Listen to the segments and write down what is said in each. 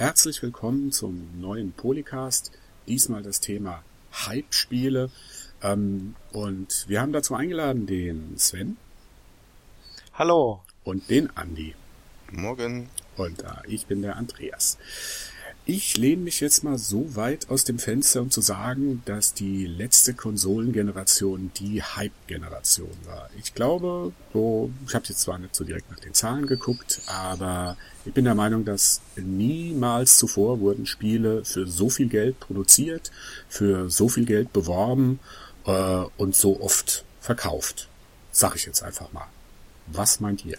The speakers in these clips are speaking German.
herzlich willkommen zum neuen Polycast. Diesmal das Thema Hype-Spiele. Ähm, und wir haben dazu eingeladen den Sven. Hallo. Und den Andi. Morgen. Und äh, ich bin der Andreas. Ich lehne mich jetzt mal so weit aus dem Fenster, um zu sagen, dass die letzte Konsolengeneration die Hype-Generation war. Ich glaube, so, ich habe jetzt zwar nicht so direkt nach den Zahlen geguckt, aber ich bin der Meinung, dass niemals zuvor wurden Spiele für so viel Geld produziert, für so viel Geld beworben äh, und so oft verkauft. Sag ich jetzt einfach mal. Was meint ihr?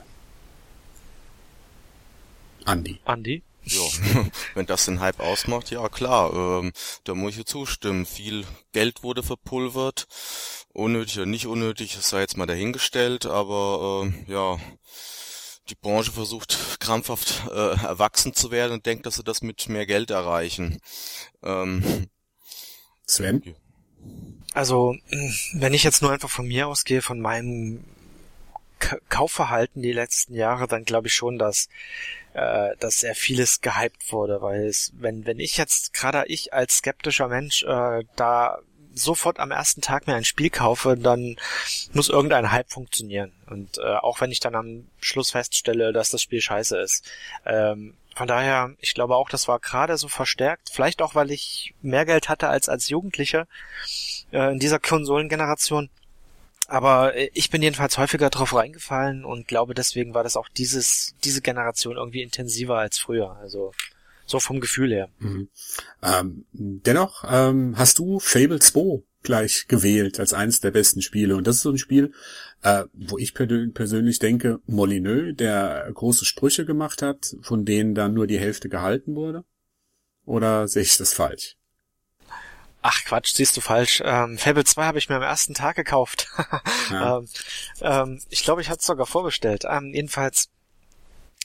Andi. Andi? Ja, wenn das den Hype ausmacht, ja klar, ähm, da muss ich zustimmen. Viel Geld wurde verpulvert, unnötig oder nicht unnötig, das sei jetzt mal dahingestellt, aber äh, ja, die Branche versucht krampfhaft äh, erwachsen zu werden und denkt, dass sie das mit mehr Geld erreichen. Ähm, Sven? Also, wenn ich jetzt nur einfach von mir ausgehe, von meinem Kaufverhalten die letzten Jahre, dann glaube ich schon, dass, äh, dass sehr vieles gehypt wurde, weil es, wenn, wenn ich jetzt, gerade ich als skeptischer Mensch, äh, da sofort am ersten Tag mir ein Spiel kaufe, dann muss irgendein Hype funktionieren. Und äh, auch wenn ich dann am Schluss feststelle, dass das Spiel scheiße ist. Ähm, von daher, ich glaube auch, das war gerade so verstärkt. Vielleicht auch, weil ich mehr Geld hatte als als Jugendlicher äh, in dieser Konsolengeneration. Aber äh, ich bin jedenfalls häufiger drauf reingefallen und glaube, deswegen war das auch dieses, diese Generation irgendwie intensiver als früher. Also so vom Gefühl her. Mhm. Ähm, dennoch ähm, hast du Fable 2 gleich gewählt als eines der besten Spiele. Und das ist so ein Spiel, äh, wo ich persönlich denke, Molyneux, der große Sprüche gemacht hat, von denen dann nur die Hälfte gehalten wurde. Oder sehe ich das falsch? Ach Quatsch, siehst du falsch. Ähm, Fable 2 habe ich mir am ersten Tag gekauft. ja. ähm, ähm, ich glaube, ich hatte es sogar vorbestellt. Ähm, jedenfalls,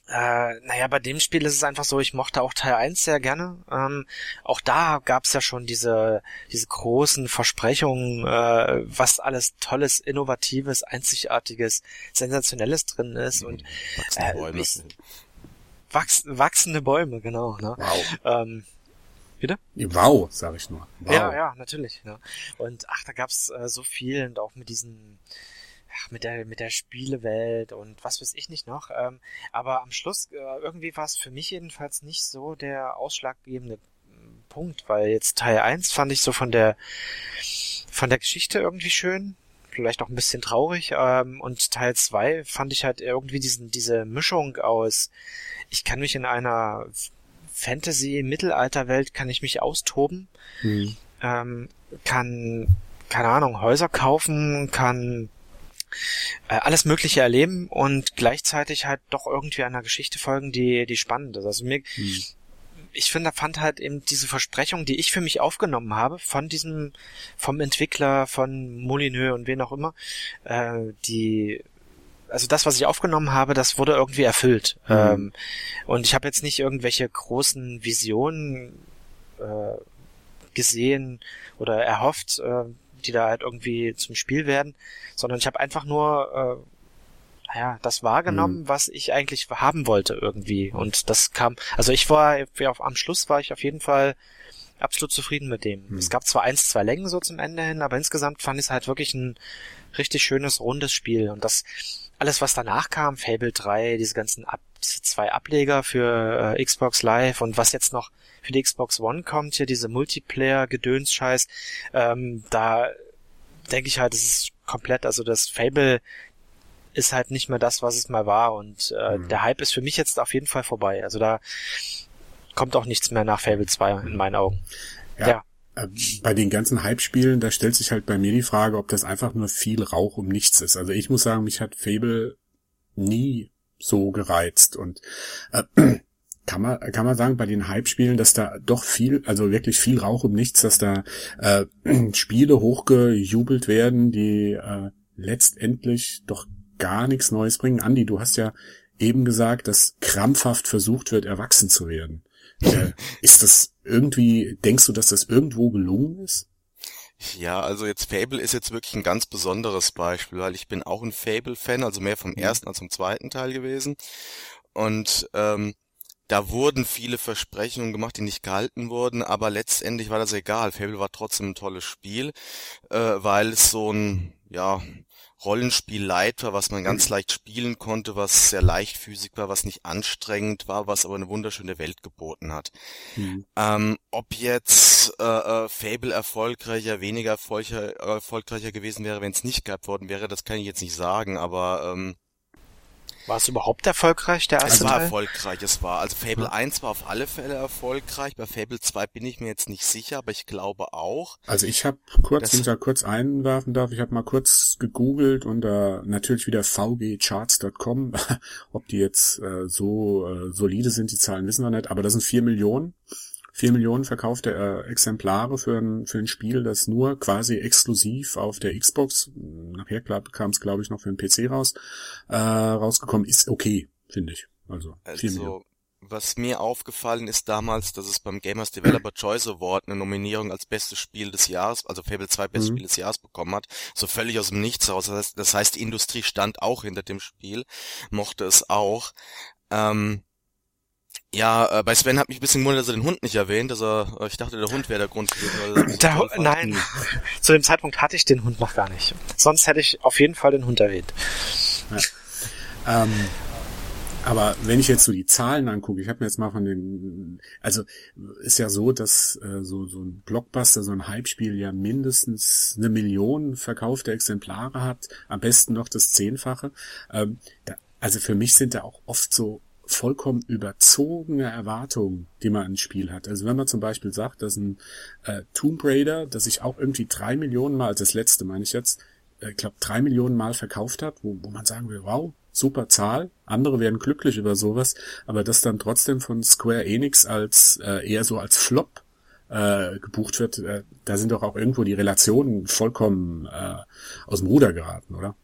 äh, naja, bei dem Spiel ist es einfach so, ich mochte auch Teil 1 sehr gerne. Ähm, auch da gab es ja schon diese, diese großen Versprechungen, äh, was alles Tolles, Innovatives, Einzigartiges, Sensationelles drin ist. Und äh, ich, wachs, wachsende Bäume, genau. Ne? Wow. Ähm, wieder? Wow, sag ich nur. Wow. Ja, ja, natürlich. Ja. Und ach, da gab's äh, so viel und auch mit diesen, ach, mit der mit der Spielewelt und was weiß ich nicht noch. Ähm, aber am Schluss äh, irgendwie war es für mich jedenfalls nicht so der ausschlaggebende hm, Punkt, weil jetzt Teil 1 fand ich so von der von der Geschichte irgendwie schön, vielleicht auch ein bisschen traurig. Ähm, und Teil 2 fand ich halt irgendwie diesen diese Mischung aus ich kann mich in einer Fantasy-Mittelalterwelt kann ich mich austoben, mhm. ähm, kann, keine Ahnung, Häuser kaufen, kann äh, alles Mögliche erleben und gleichzeitig halt doch irgendwie einer Geschichte folgen, die, die spannend ist. Also mir, mhm. ich finde, fand halt eben diese Versprechung, die ich für mich aufgenommen habe, von diesem, vom Entwickler, von Molyneux und wen auch immer, äh, die also das, was ich aufgenommen habe, das wurde irgendwie erfüllt. Mhm. Ähm, und ich habe jetzt nicht irgendwelche großen Visionen äh, gesehen oder erhofft, äh, die da halt irgendwie zum Spiel werden, sondern ich habe einfach nur äh, naja, das wahrgenommen, mhm. was ich eigentlich haben wollte irgendwie. Und das kam, also ich war, auf, am Schluss war ich auf jeden Fall absolut zufrieden mit dem. Mhm. Es gab zwar eins, zwei Längen so zum Ende hin, aber insgesamt fand ich es halt wirklich ein richtig schönes, rundes Spiel. Und das alles, was danach kam, Fable 3, diese ganzen Ab diese zwei Ableger für äh, Xbox Live und was jetzt noch für die Xbox One kommt, hier diese Multiplayer-Gedöns-Scheiß, ähm, da denke ich halt, es ist komplett, also das Fable ist halt nicht mehr das, was es mal war und äh, mhm. der Hype ist für mich jetzt auf jeden Fall vorbei. Also da kommt auch nichts mehr nach Fable 2 in meinen Augen. ja. ja. Äh, bei den ganzen Hype-Spielen, da stellt sich halt bei mir die Frage, ob das einfach nur viel Rauch um nichts ist. Also ich muss sagen, mich hat Fable nie so gereizt und äh, kann man kann man sagen bei den Hype-Spielen, dass da doch viel, also wirklich viel Rauch um nichts, dass da äh, Spiele hochgejubelt werden, die äh, letztendlich doch gar nichts Neues bringen. Andi, du hast ja eben gesagt, dass krampfhaft versucht wird, erwachsen zu werden. Äh, ist das irgendwie, denkst du, dass das irgendwo gelungen ist? Ja, also jetzt Fable ist jetzt wirklich ein ganz besonderes Beispiel, weil ich bin auch ein Fable-Fan, also mehr vom mhm. ersten als vom zweiten Teil gewesen. Und ähm, da wurden viele Versprechungen gemacht, die nicht gehalten wurden, aber letztendlich war das egal. Fable war trotzdem ein tolles Spiel, äh, weil es so ein, ja, Rollenspielleiter, was man ganz leicht spielen konnte, was sehr leichtfüßig war, was nicht anstrengend war, was aber eine wunderschöne Welt geboten hat. Mhm. Ähm, ob jetzt äh, äh, Fable erfolgreicher, weniger erfolgreicher, erfolgreicher gewesen wäre, wenn es nicht gehabt worden wäre, das kann ich jetzt nicht sagen, aber ähm, war es überhaupt erfolgreich, der erste Es war Teil? erfolgreich, es war. Also Fable ja. 1 war auf alle Fälle erfolgreich. Bei Fable 2 bin ich mir jetzt nicht sicher, aber ich glaube auch. Also ich habe kurz, wenn ich da kurz einwerfen darf, ich habe mal kurz gegoogelt unter natürlich wieder vgcharts.com, ob die jetzt äh, so äh, solide sind, die Zahlen wissen wir nicht, aber das sind vier Millionen vier Millionen verkaufte äh, Exemplare für ein, für ein Spiel, das nur quasi exklusiv auf der Xbox, nachher kam es glaube ich noch für den PC raus, äh, rausgekommen ist, okay, finde ich. Also, vier also Millionen. Was mir aufgefallen ist damals, dass es beim Gamers Developer Choice Award eine Nominierung als bestes Spiel des Jahres, also Fable 2 bestes mhm. Spiel des Jahres bekommen hat, so völlig aus dem Nichts raus. Das heißt, das heißt, die Industrie stand auch hinter dem Spiel, mochte es auch. Ähm, ja, äh, bei Sven hat mich ein bisschen gewundert, dass er den Hund nicht erwähnt. Also äh, ich dachte, der Hund wäre der Grund gewesen. Der Hund, nein, zu dem Zeitpunkt hatte ich den Hund noch gar nicht. Sonst hätte ich auf jeden Fall den Hund erwähnt. Ja. Ähm, aber wenn ich jetzt so die Zahlen angucke, ich habe mir jetzt mal von den, also ist ja so, dass äh, so so ein Blockbuster, so ein Hype-Spiel ja mindestens eine Million verkaufte Exemplare hat, am besten noch das Zehnfache. Ähm, da, also für mich sind da auch oft so vollkommen überzogene Erwartungen, die man ins Spiel hat. Also wenn man zum Beispiel sagt, dass ein äh, Tomb Raider, das sich auch irgendwie drei Millionen Mal, also das letzte meine ich jetzt, äh, ich äh, glaube drei Millionen Mal verkauft hat, wo, wo man sagen will, wow, super Zahl, andere werden glücklich über sowas, aber das dann trotzdem von Square Enix als äh, eher so als Flop äh, gebucht wird, äh, da sind doch auch irgendwo die Relationen vollkommen äh, aus dem Ruder geraten, oder?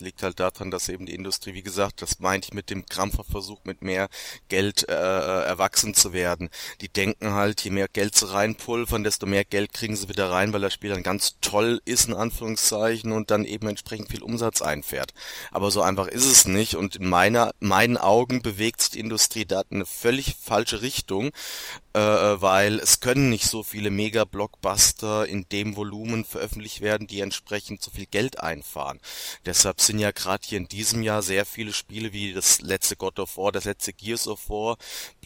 Liegt halt daran, dass eben die Industrie, wie gesagt, das meinte ich mit dem Krampferversuch, mit mehr Geld äh, äh, erwachsen zu werden. Die denken halt, je mehr Geld sie reinpulvern, desto mehr Geld kriegen sie wieder rein, weil das Spiel dann ganz toll ist, in Anführungszeichen, und dann eben entsprechend viel Umsatz einfährt. Aber so einfach ist es nicht und in meiner, meinen Augen bewegt sich die Industrie da in eine völlig falsche Richtung, äh, weil es können nicht so viele Mega-Blockbuster in dem Volumen veröffentlicht werden, die entsprechend so viel Geld einfahren. Deshalb sind ja gerade hier in diesem Jahr sehr viele Spiele wie das letzte God of War, das letzte Gears of War,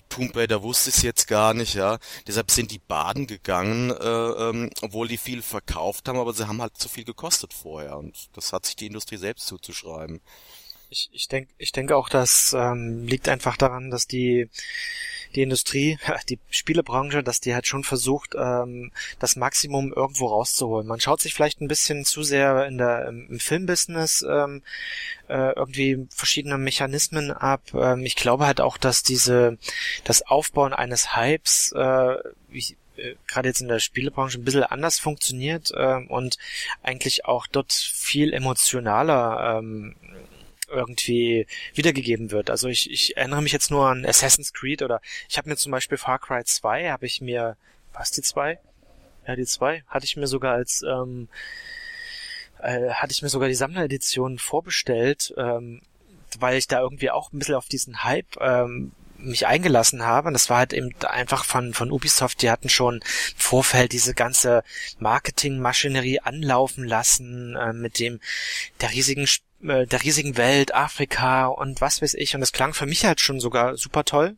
Tomb Raider wusste ich jetzt gar nicht, ja. Deshalb sind die baden gegangen, äh, ähm, obwohl die viel verkauft haben, aber sie haben halt zu viel gekostet vorher und das hat sich die Industrie selbst zuzuschreiben. Ich, ich denke ich denke auch, das ähm, liegt einfach daran, dass die die Industrie, die Spielebranche, dass die halt schon versucht, ähm, das Maximum irgendwo rauszuholen. Man schaut sich vielleicht ein bisschen zu sehr in der im Filmbusiness ähm, äh, irgendwie verschiedene Mechanismen ab. Ähm, ich glaube halt auch, dass diese das Aufbauen eines Hypes äh, wie, äh, gerade jetzt in der Spielebranche ein bisschen anders funktioniert ähm, und eigentlich auch dort viel emotionaler ähm, irgendwie wiedergegeben wird. Also ich, ich erinnere mich jetzt nur an Assassin's Creed oder ich habe mir zum Beispiel Far Cry 2, habe ich mir, was die 2? Ja, die 2 hatte ich mir sogar als ähm, äh, hatte ich mir sogar die Sammleredition vorbestellt, ähm, weil ich da irgendwie auch ein bisschen auf diesen Hype ähm, mich eingelassen habe. Und das war halt eben einfach von, von Ubisoft, die hatten schon im Vorfeld diese ganze Marketingmaschinerie anlaufen lassen, äh, mit dem der riesigen der riesigen Welt, Afrika und was weiß ich. Und das klang für mich halt schon sogar super toll.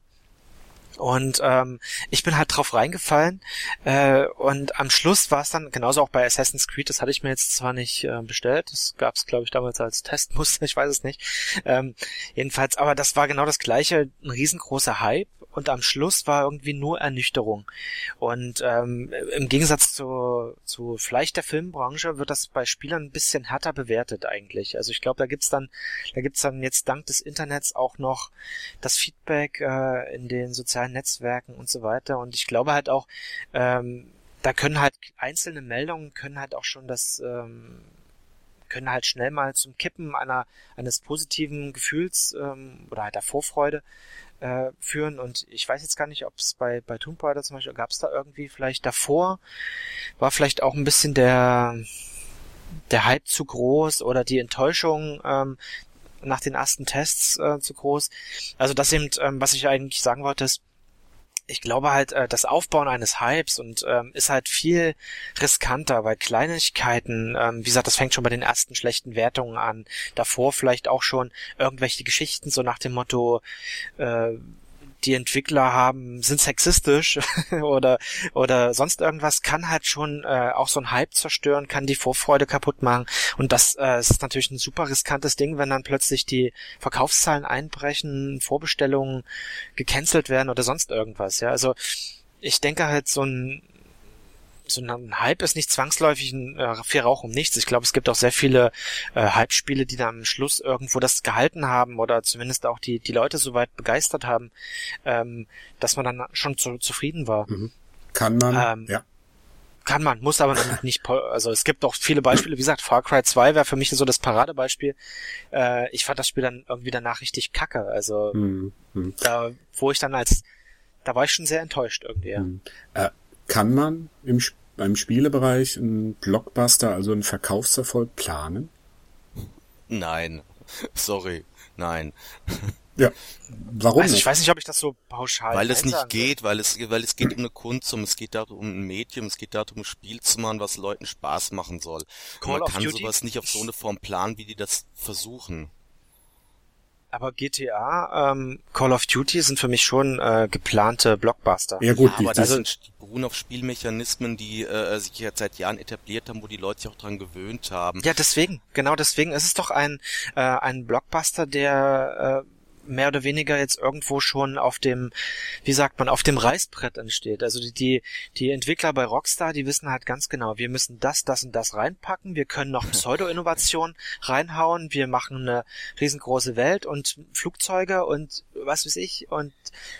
Und ähm, ich bin halt drauf reingefallen. Äh, und am Schluss war es dann, genauso auch bei Assassin's Creed, das hatte ich mir jetzt zwar nicht äh, bestellt, das gab es, glaube ich, damals als Testmuster, ich weiß es nicht. Ähm, jedenfalls, aber das war genau das gleiche, ein riesengroßer Hype und am Schluss war irgendwie nur Ernüchterung. Und ähm, im Gegensatz zu, zu vielleicht der Filmbranche wird das bei Spielern ein bisschen härter bewertet eigentlich. Also ich glaube, da gibt's dann, da gibt's dann jetzt dank des Internets auch noch das Feedback äh, in den sozialen Netzwerken und so weiter. Und ich glaube halt auch, ähm, da können halt einzelne Meldungen können halt auch schon das ähm, können halt schnell mal zum Kippen einer eines positiven Gefühls ähm, oder halt der Vorfreude äh, führen. Und ich weiß jetzt gar nicht, ob es bei, bei Tomb Raider zum Beispiel, gab es da irgendwie vielleicht davor, war vielleicht auch ein bisschen der, der Hype zu groß oder die Enttäuschung, ähm, nach den ersten Tests äh, zu groß. Also das eben, ähm, was ich eigentlich sagen wollte, ist, ich glaube halt, äh, das Aufbauen eines Hypes und ähm, ist halt viel riskanter, weil Kleinigkeiten, ähm, wie gesagt, das fängt schon bei den ersten schlechten Wertungen an. Davor vielleicht auch schon irgendwelche Geschichten so nach dem Motto, äh, die Entwickler haben, sind sexistisch oder oder sonst irgendwas, kann halt schon äh, auch so ein Hype zerstören, kann die Vorfreude kaputt machen. Und das äh, ist natürlich ein super riskantes Ding, wenn dann plötzlich die Verkaufszahlen einbrechen, Vorbestellungen gecancelt werden oder sonst irgendwas. Ja, also ich denke halt so ein so ein Hype ist nicht zwangsläufig ein äh, viel Rauch um nichts. Ich glaube, es gibt auch sehr viele äh, Hype-Spiele, die dann am Schluss irgendwo das gehalten haben oder zumindest auch die, die Leute so weit begeistert haben, ähm, dass man dann schon zu, zufrieden war. Mhm. Kann man, ähm, ja. Kann man, muss aber nicht, also es gibt auch viele Beispiele, wie gesagt, Far Cry 2 wäre für mich so das Paradebeispiel. Äh, ich fand das Spiel dann irgendwie danach richtig kacke, also mhm. mhm. da, wo ich dann als, da war ich schon sehr enttäuscht irgendwie, ja. Mhm. Äh, kann man im, beim Spielebereich einen Blockbuster, also einen Verkaufserfolg planen? Nein. Sorry. Nein. Ja. Warum also, Ich weiß nicht, ob ich das so pauschal Weil es nicht geht, weil es, weil es geht um eine Kunst, um, es geht darum, um ein Medium, es geht darum, ein Spiel zu machen, was Leuten Spaß machen soll. Call man kann Duty? sowas nicht auf so eine Form planen, wie die das versuchen. Aber GTA, ähm, Call of Duty sind für mich schon äh, geplante Blockbuster. Ja gut, ja, aber das sind, die beruhen auf Spielmechanismen, die äh, sich jetzt seit Jahren etabliert haben, wo die Leute sich auch dran gewöhnt haben. Ja, deswegen, genau deswegen ist es doch ein äh, ein Blockbuster, der äh, mehr oder weniger jetzt irgendwo schon auf dem, wie sagt man, auf dem Reißbrett entsteht. Also die, die, die Entwickler bei Rockstar, die wissen halt ganz genau, wir müssen das, das und das reinpacken, wir können noch Pseudo-Innovation reinhauen, wir machen eine riesengroße Welt und Flugzeuge und was weiß ich und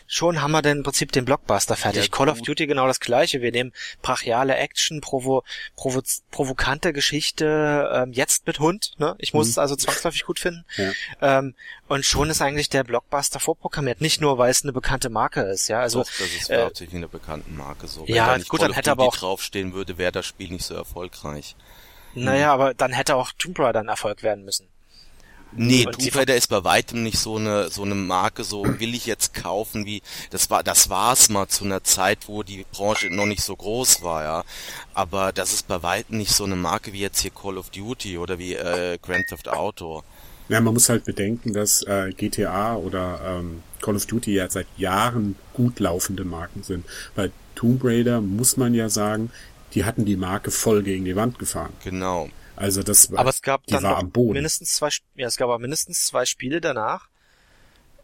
schon haben wir dann im Prinzip den Blockbuster fertig. Ja, Call of Duty genau das gleiche. Wir nehmen brachiale Action, provo, provo, provokante Geschichte, ähm, jetzt mit Hund, ne? Ich muss mhm. es also zwangsläufig gut finden. Ja. Ähm, und schon ist eigentlich der Blockbuster vorprogrammiert. Nicht nur, weil es eine bekannte Marke ist, ja. Also, Doch, das ist äh, hauptsächlich eine bekannte Marke so. Wenn ja, da nicht gut, Call dann hätte aber auch draufstehen würde, wäre das Spiel nicht so erfolgreich. Naja, hm. aber dann hätte auch Tomb Raider ein Erfolg werden müssen. Nee, und Tomb Raider ist bei weitem nicht so eine so eine Marke, so will ich jetzt kaufen, wie das war das war's mal zu einer Zeit, wo die Branche noch nicht so groß war, ja. Aber das ist bei weitem nicht so eine Marke wie jetzt hier Call of Duty oder wie äh, Grand Theft Auto. Ja, man muss halt bedenken, dass äh, GTA oder ähm, Call of Duty ja seit Jahren gut laufende Marken sind. Bei Tomb Raider muss man ja sagen, die hatten die Marke voll gegen die Wand gefahren. Genau. Also das war, aber es gab dann war am Boden. mindestens zwei, ja, es gab aber mindestens zwei Spiele danach,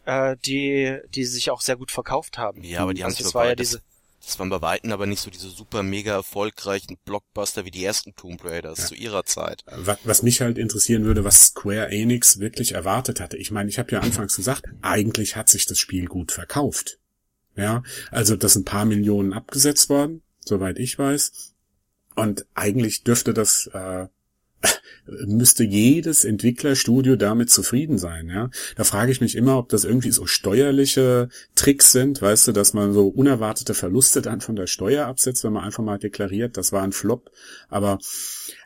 äh, die, die sich auch sehr gut verkauft haben. Ja, aber die haben also sich war ja diese das waren bei Weitem aber nicht so diese super mega erfolgreichen Blockbuster wie die ersten Tomb Raiders ja. zu ihrer Zeit. Was, mich halt interessieren würde, was Square Enix wirklich erwartet hatte. Ich meine, ich habe ja anfangs gesagt, eigentlich hat sich das Spiel gut verkauft. Ja, also das sind ein paar Millionen abgesetzt worden, soweit ich weiß. Und eigentlich dürfte das äh, müsste jedes Entwicklerstudio damit zufrieden sein, ja. Da frage ich mich immer, ob das irgendwie so steuerliche Tricks sind, weißt du, dass man so unerwartete Verluste dann von der Steuer absetzt, wenn man einfach mal deklariert, das war ein Flop. Aber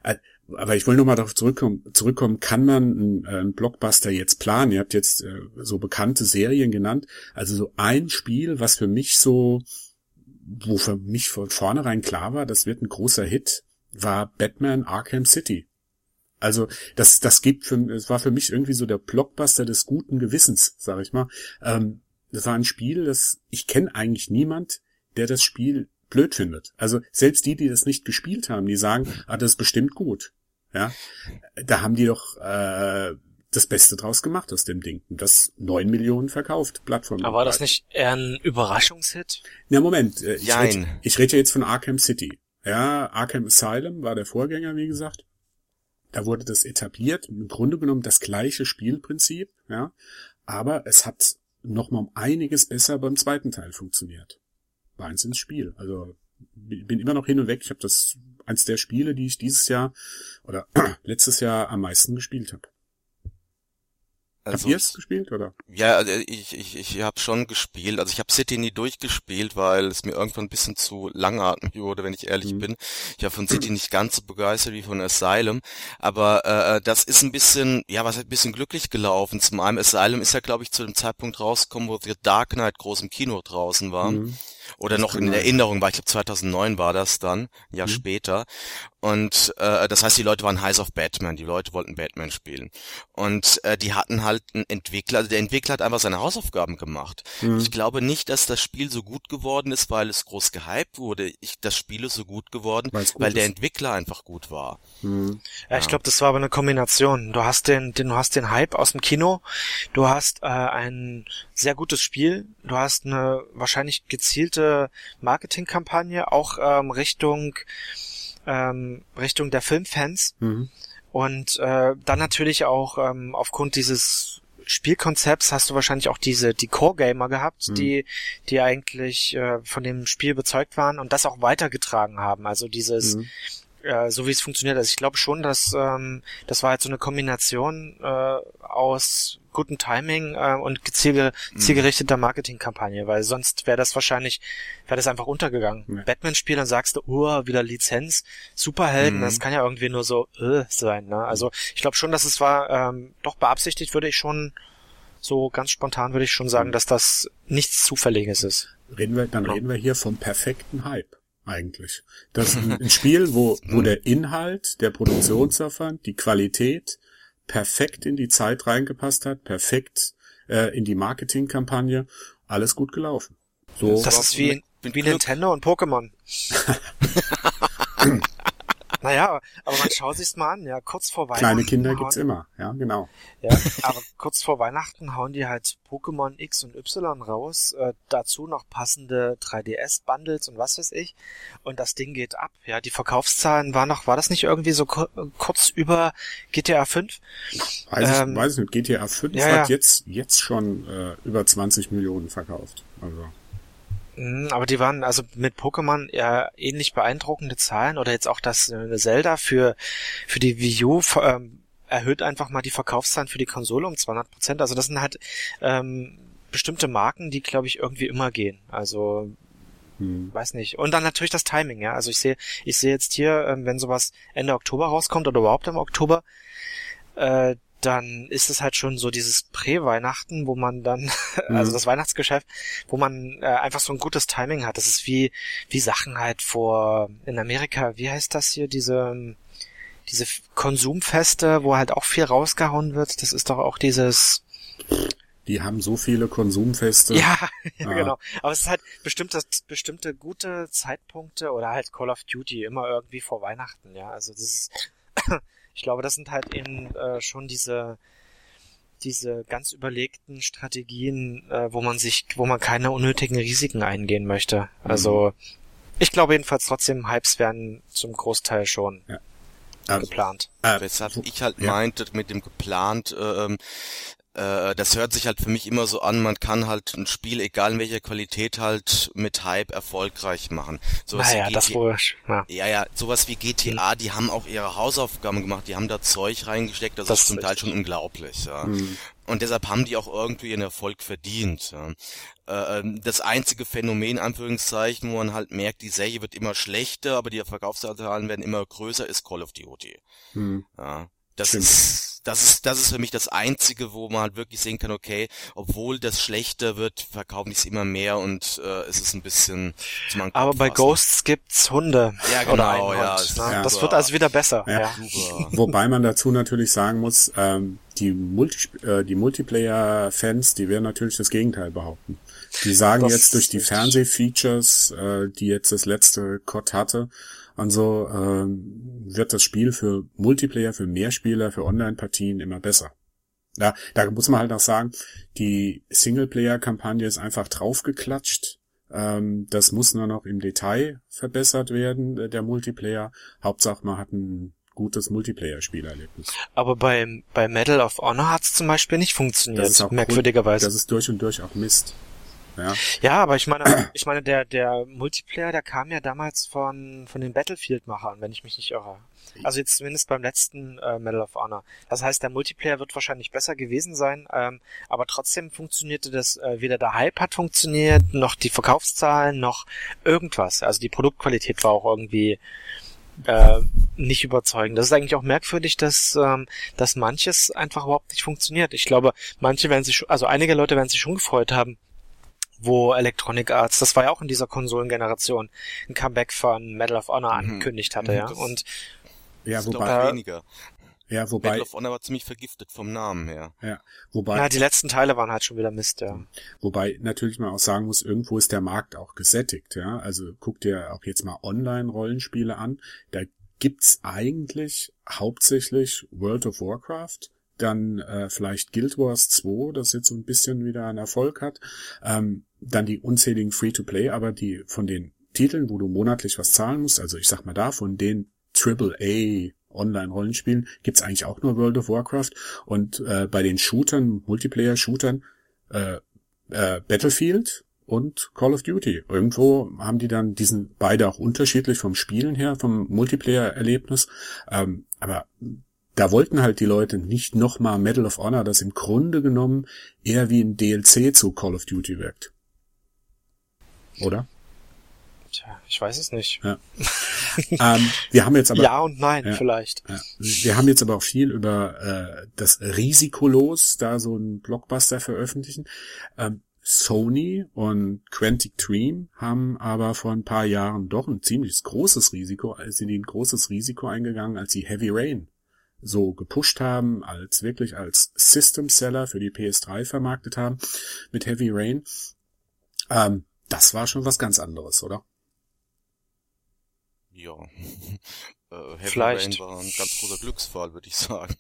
äh, aber ich will nur mal darauf zurückkommen, zurückkommen, kann man einen, einen Blockbuster jetzt planen? Ihr habt jetzt äh, so bekannte Serien genannt. Also so ein Spiel, was für mich so, wo für mich von vornherein klar war, das wird ein großer Hit, war Batman Arkham City. Also das, das gibt für, es war für mich irgendwie so der Blockbuster des guten Gewissens, sag ich mal. Ähm, das war ein Spiel, das ich kenne eigentlich niemand, der das Spiel blöd findet. Also selbst die, die das nicht gespielt haben, die sagen, ah, das ist bestimmt gut. Ja, da haben die doch äh, das Beste draus gemacht aus dem Ding. Das neun Millionen verkauft, Plattform. Aber war das nicht eher ein Überraschungshit? Ja, Moment. Äh, ich rede red ja jetzt von Arkham City. Ja, Arkham Asylum war der Vorgänger, wie gesagt. Da wurde das etabliert, im Grunde genommen das gleiche Spielprinzip, ja, aber es hat noch mal um einiges besser beim zweiten Teil funktioniert. War eins ins Spiel. Also bin immer noch hin und weg. Ich habe das eins der Spiele, die ich dieses Jahr oder letztes Jahr am meisten gespielt habe. Also Habt ihr es gespielt, oder? Ja, also ich, ich, ich habe schon gespielt. Also ich habe City nie durchgespielt, weil es mir irgendwann ein bisschen zu langatmig wurde, wenn ich ehrlich mhm. bin. Ich war von City nicht ganz so begeistert wie von Asylum. Aber äh, das ist ein bisschen, ja, was ein bisschen glücklich gelaufen. Zum einen, Asylum ist ja, glaube ich, zu dem Zeitpunkt rausgekommen, wo The Dark Knight groß im Kino draußen war. Mhm. Oder noch in Erinnerung war, ich glaube 2009 war das dann, ein Jahr mhm. später. Und äh, das heißt, die Leute waren heiß auf Batman, die Leute wollten Batman spielen. Und äh, die hatten halt einen Entwickler, also der Entwickler hat einfach seine Hausaufgaben gemacht. Mhm. Ich glaube nicht, dass das Spiel so gut geworden ist, weil es groß gehypt wurde. Ich, das Spiel ist so gut geworden, gut weil ist. der Entwickler einfach gut war. Mhm. Ja, ich glaube, das war aber eine Kombination. Du hast den, den, du hast den Hype aus dem Kino, du hast äh, ein sehr gutes Spiel, du hast eine wahrscheinlich gezielte Marketingkampagne, auch ähm, Richtung ähm, Richtung der Filmfans. Mhm. Und äh, dann natürlich auch ähm, aufgrund dieses Spielkonzepts hast du wahrscheinlich auch diese die Core Gamer gehabt, mhm. die die eigentlich äh, von dem Spiel bezeugt waren und das auch weitergetragen haben. Also dieses mhm. äh, so wie es funktioniert. Also ich glaube schon, dass ähm, das war halt so eine Kombination äh, aus gutem Timing äh, und geziel, mhm. zielgerichteter Marketingkampagne, weil sonst wäre das wahrscheinlich, wäre das einfach untergegangen. Ja. Batman-Spiel, dann sagst du, oh, wieder Lizenz, Superhelden, mhm. das kann ja irgendwie nur so äh, sein. Ne? Also ich glaube schon, dass es war ähm, doch beabsichtigt, würde ich schon so ganz spontan würde ich schon sagen, mhm. dass das nichts Zufälliges ist. Reden wir, dann genau. reden wir hier vom perfekten Hype eigentlich. Das ist ein Spiel, wo, wo der Inhalt, der Produktionsaufwand, die Qualität perfekt in die Zeit reingepasst hat, perfekt äh, in die Marketingkampagne, alles gut gelaufen. So das ist wie, wie Nintendo und Pokémon. Naja, aber man schaut sich's mal an, ja, kurz vor Weihnachten. Kleine Kinder gibt's immer, ja, genau. Ja, aber kurz vor Weihnachten hauen die halt Pokémon X und Y raus, äh, dazu noch passende 3DS-Bundles und was weiß ich. Und das Ding geht ab, ja. Die Verkaufszahlen waren noch, war das nicht irgendwie so kurz über GTA 5? Weiß, ähm, ich, weiß nicht, GTA 5 ja, hat ja. jetzt, jetzt schon äh, über 20 Millionen verkauft. Also. Mhm, aber die waren also mit Pokémon eher ähnlich beeindruckende Zahlen oder jetzt auch das äh, Zelda für für die Wii U ähm, erhöht einfach mal die Verkaufszahlen für die Konsole um 200 Prozent. Also das sind halt ähm, bestimmte Marken, die glaube ich irgendwie immer gehen. Also hm. weiß nicht. Und dann natürlich das Timing, ja. Also ich sehe ich sehe jetzt hier, ähm, wenn sowas Ende Oktober rauskommt oder überhaupt im Oktober, äh, dann ist es halt schon so dieses Prä-Weihnachten, wo man dann, mhm. also das Weihnachtsgeschäft, wo man äh, einfach so ein gutes Timing hat. Das ist wie, wie Sachen halt vor, in Amerika, wie heißt das hier, diese, diese Konsumfeste, wo halt auch viel rausgehauen wird. Das ist doch auch dieses, die haben so viele Konsumfeste. Ja, ja, genau. Aber es ist halt bestimmte, bestimmte gute Zeitpunkte oder halt Call of Duty immer irgendwie vor Weihnachten, ja. Also das ist, ich glaube, das sind halt eben äh, schon diese diese ganz überlegten Strategien, äh, wo man sich, wo man keine unnötigen Risiken eingehen möchte. Also mhm. ich glaube jedenfalls trotzdem, Hypes werden zum Großteil schon ja. Also, geplant. Äh, weshalb ich halt ja. meinte mit dem geplant, äh, ähm, äh, das hört sich halt für mich immer so an, man kann halt ein Spiel, egal in welcher Qualität, halt mit Hype erfolgreich machen. Sowas naja, das wohl. Ja. ja, ja, sowas wie GTA, hm. die haben auch ihre Hausaufgaben gemacht, die haben da Zeug reingesteckt, das, das ist zum Teil schon unglaublich. Ja. Hm. Und deshalb haben die auch irgendwie ihren Erfolg verdient. Ja. Äh, ähm, das einzige Phänomen, Anführungszeichen, wo man halt merkt, die Serie wird immer schlechter, aber die Verkaufszahlen werden immer größer, ist Call of Duty. Hm. Ja. Das Stimmt. ist das ist, das ist für mich das Einzige, wo man halt wirklich sehen kann, okay, obwohl das schlechter wird, verkaufen die es immer mehr und äh, es ist ein bisschen zum Aber bei Ghosts gibt's Hunde. Ja, genau, oder Hund, ja, ne? ja. Das wird also wieder besser. Ja. ja. Wobei man dazu natürlich sagen muss, ähm, die, Multi äh, die Multiplayer-Fans, die werden natürlich das Gegenteil behaupten. Die sagen das jetzt durch die Fernsehfeatures, äh, die jetzt das letzte COD hatte, und so ähm, wird das Spiel für Multiplayer, für Mehrspieler, für Online-Partien immer besser. Ja, da muss man halt auch sagen, die Singleplayer-Kampagne ist einfach draufgeklatscht. Ähm, das muss nur noch im Detail verbessert werden, äh, der Multiplayer. Hauptsache, man hat ein gutes Multiplayer-Spielerlebnis. Aber bei, bei Medal of Honor hat es zum Beispiel nicht funktioniert, das ist auch merkwürdigerweise. Das ist durch und durch auch Mist. Ja, Ja, aber ich meine, ich meine, der, der Multiplayer, der kam ja damals von, von den Battlefield-Machern, wenn ich mich nicht irre. Also jetzt zumindest beim letzten äh, Medal of Honor. Das heißt, der Multiplayer wird wahrscheinlich besser gewesen sein, ähm, aber trotzdem funktionierte das, äh, weder der Hype hat funktioniert, noch die Verkaufszahlen, noch irgendwas. Also die Produktqualität war auch irgendwie äh, nicht überzeugend. Das ist eigentlich auch merkwürdig, dass, ähm, dass manches einfach überhaupt nicht funktioniert. Ich glaube, manche werden sich, also einige Leute werden sich schon gefreut haben, wo Electronic Arts, das war ja auch in dieser Konsolengeneration, ein Comeback von Medal of Honor Mhm. angekündigt hatte, Mhm, ja. Und ja, wobei, weniger. ja, wobei, Battle of Honor war ziemlich vergiftet vom Namen her. ja, wobei, ja, die letzten Teile waren halt schon wieder Mist, ja. Wobei natürlich man auch sagen muss, irgendwo ist der Markt auch gesättigt, ja. Also guck dir auch jetzt mal Online-Rollenspiele an. Da gibt's eigentlich hauptsächlich World of Warcraft, dann äh, vielleicht Guild Wars 2, das jetzt so ein bisschen wieder einen Erfolg hat, ähm, dann die unzähligen Free-to-Play, aber die von den Titeln, wo du monatlich was zahlen musst, also ich sag mal da, von den AAA Online-Rollenspielen gibt's eigentlich auch nur World of Warcraft und äh, bei den Shootern, Multiplayer-Shootern, äh, äh, Battlefield und Call of Duty. Irgendwo haben die dann diesen beide auch unterschiedlich vom Spielen her, vom Multiplayer-Erlebnis. Ähm, aber da wollten halt die Leute nicht nochmal Medal of Honor, das im Grunde genommen eher wie ein DLC zu Call of Duty wirkt. Oder? Tja, ich weiß es nicht. ähm, wir haben jetzt aber ja und nein, Ja. vielleicht. Ja. Wir haben jetzt aber auch viel über äh, das Risikolos, da so ein Blockbuster veröffentlichen. Ähm, Sony und Quantic Dream haben aber vor ein paar Jahren doch ein ziemlich großes Risiko, sind die ein großes Risiko eingegangen, als sie Heavy Rain so gepusht haben, als wirklich als System Seller für die PS3 vermarktet haben mit Heavy Rain. Ähm, das war schon was ganz anderes, oder? Ja. äh, Heavy Vielleicht. Rain war ein ganz großer Glücksfall, würde ich sagen.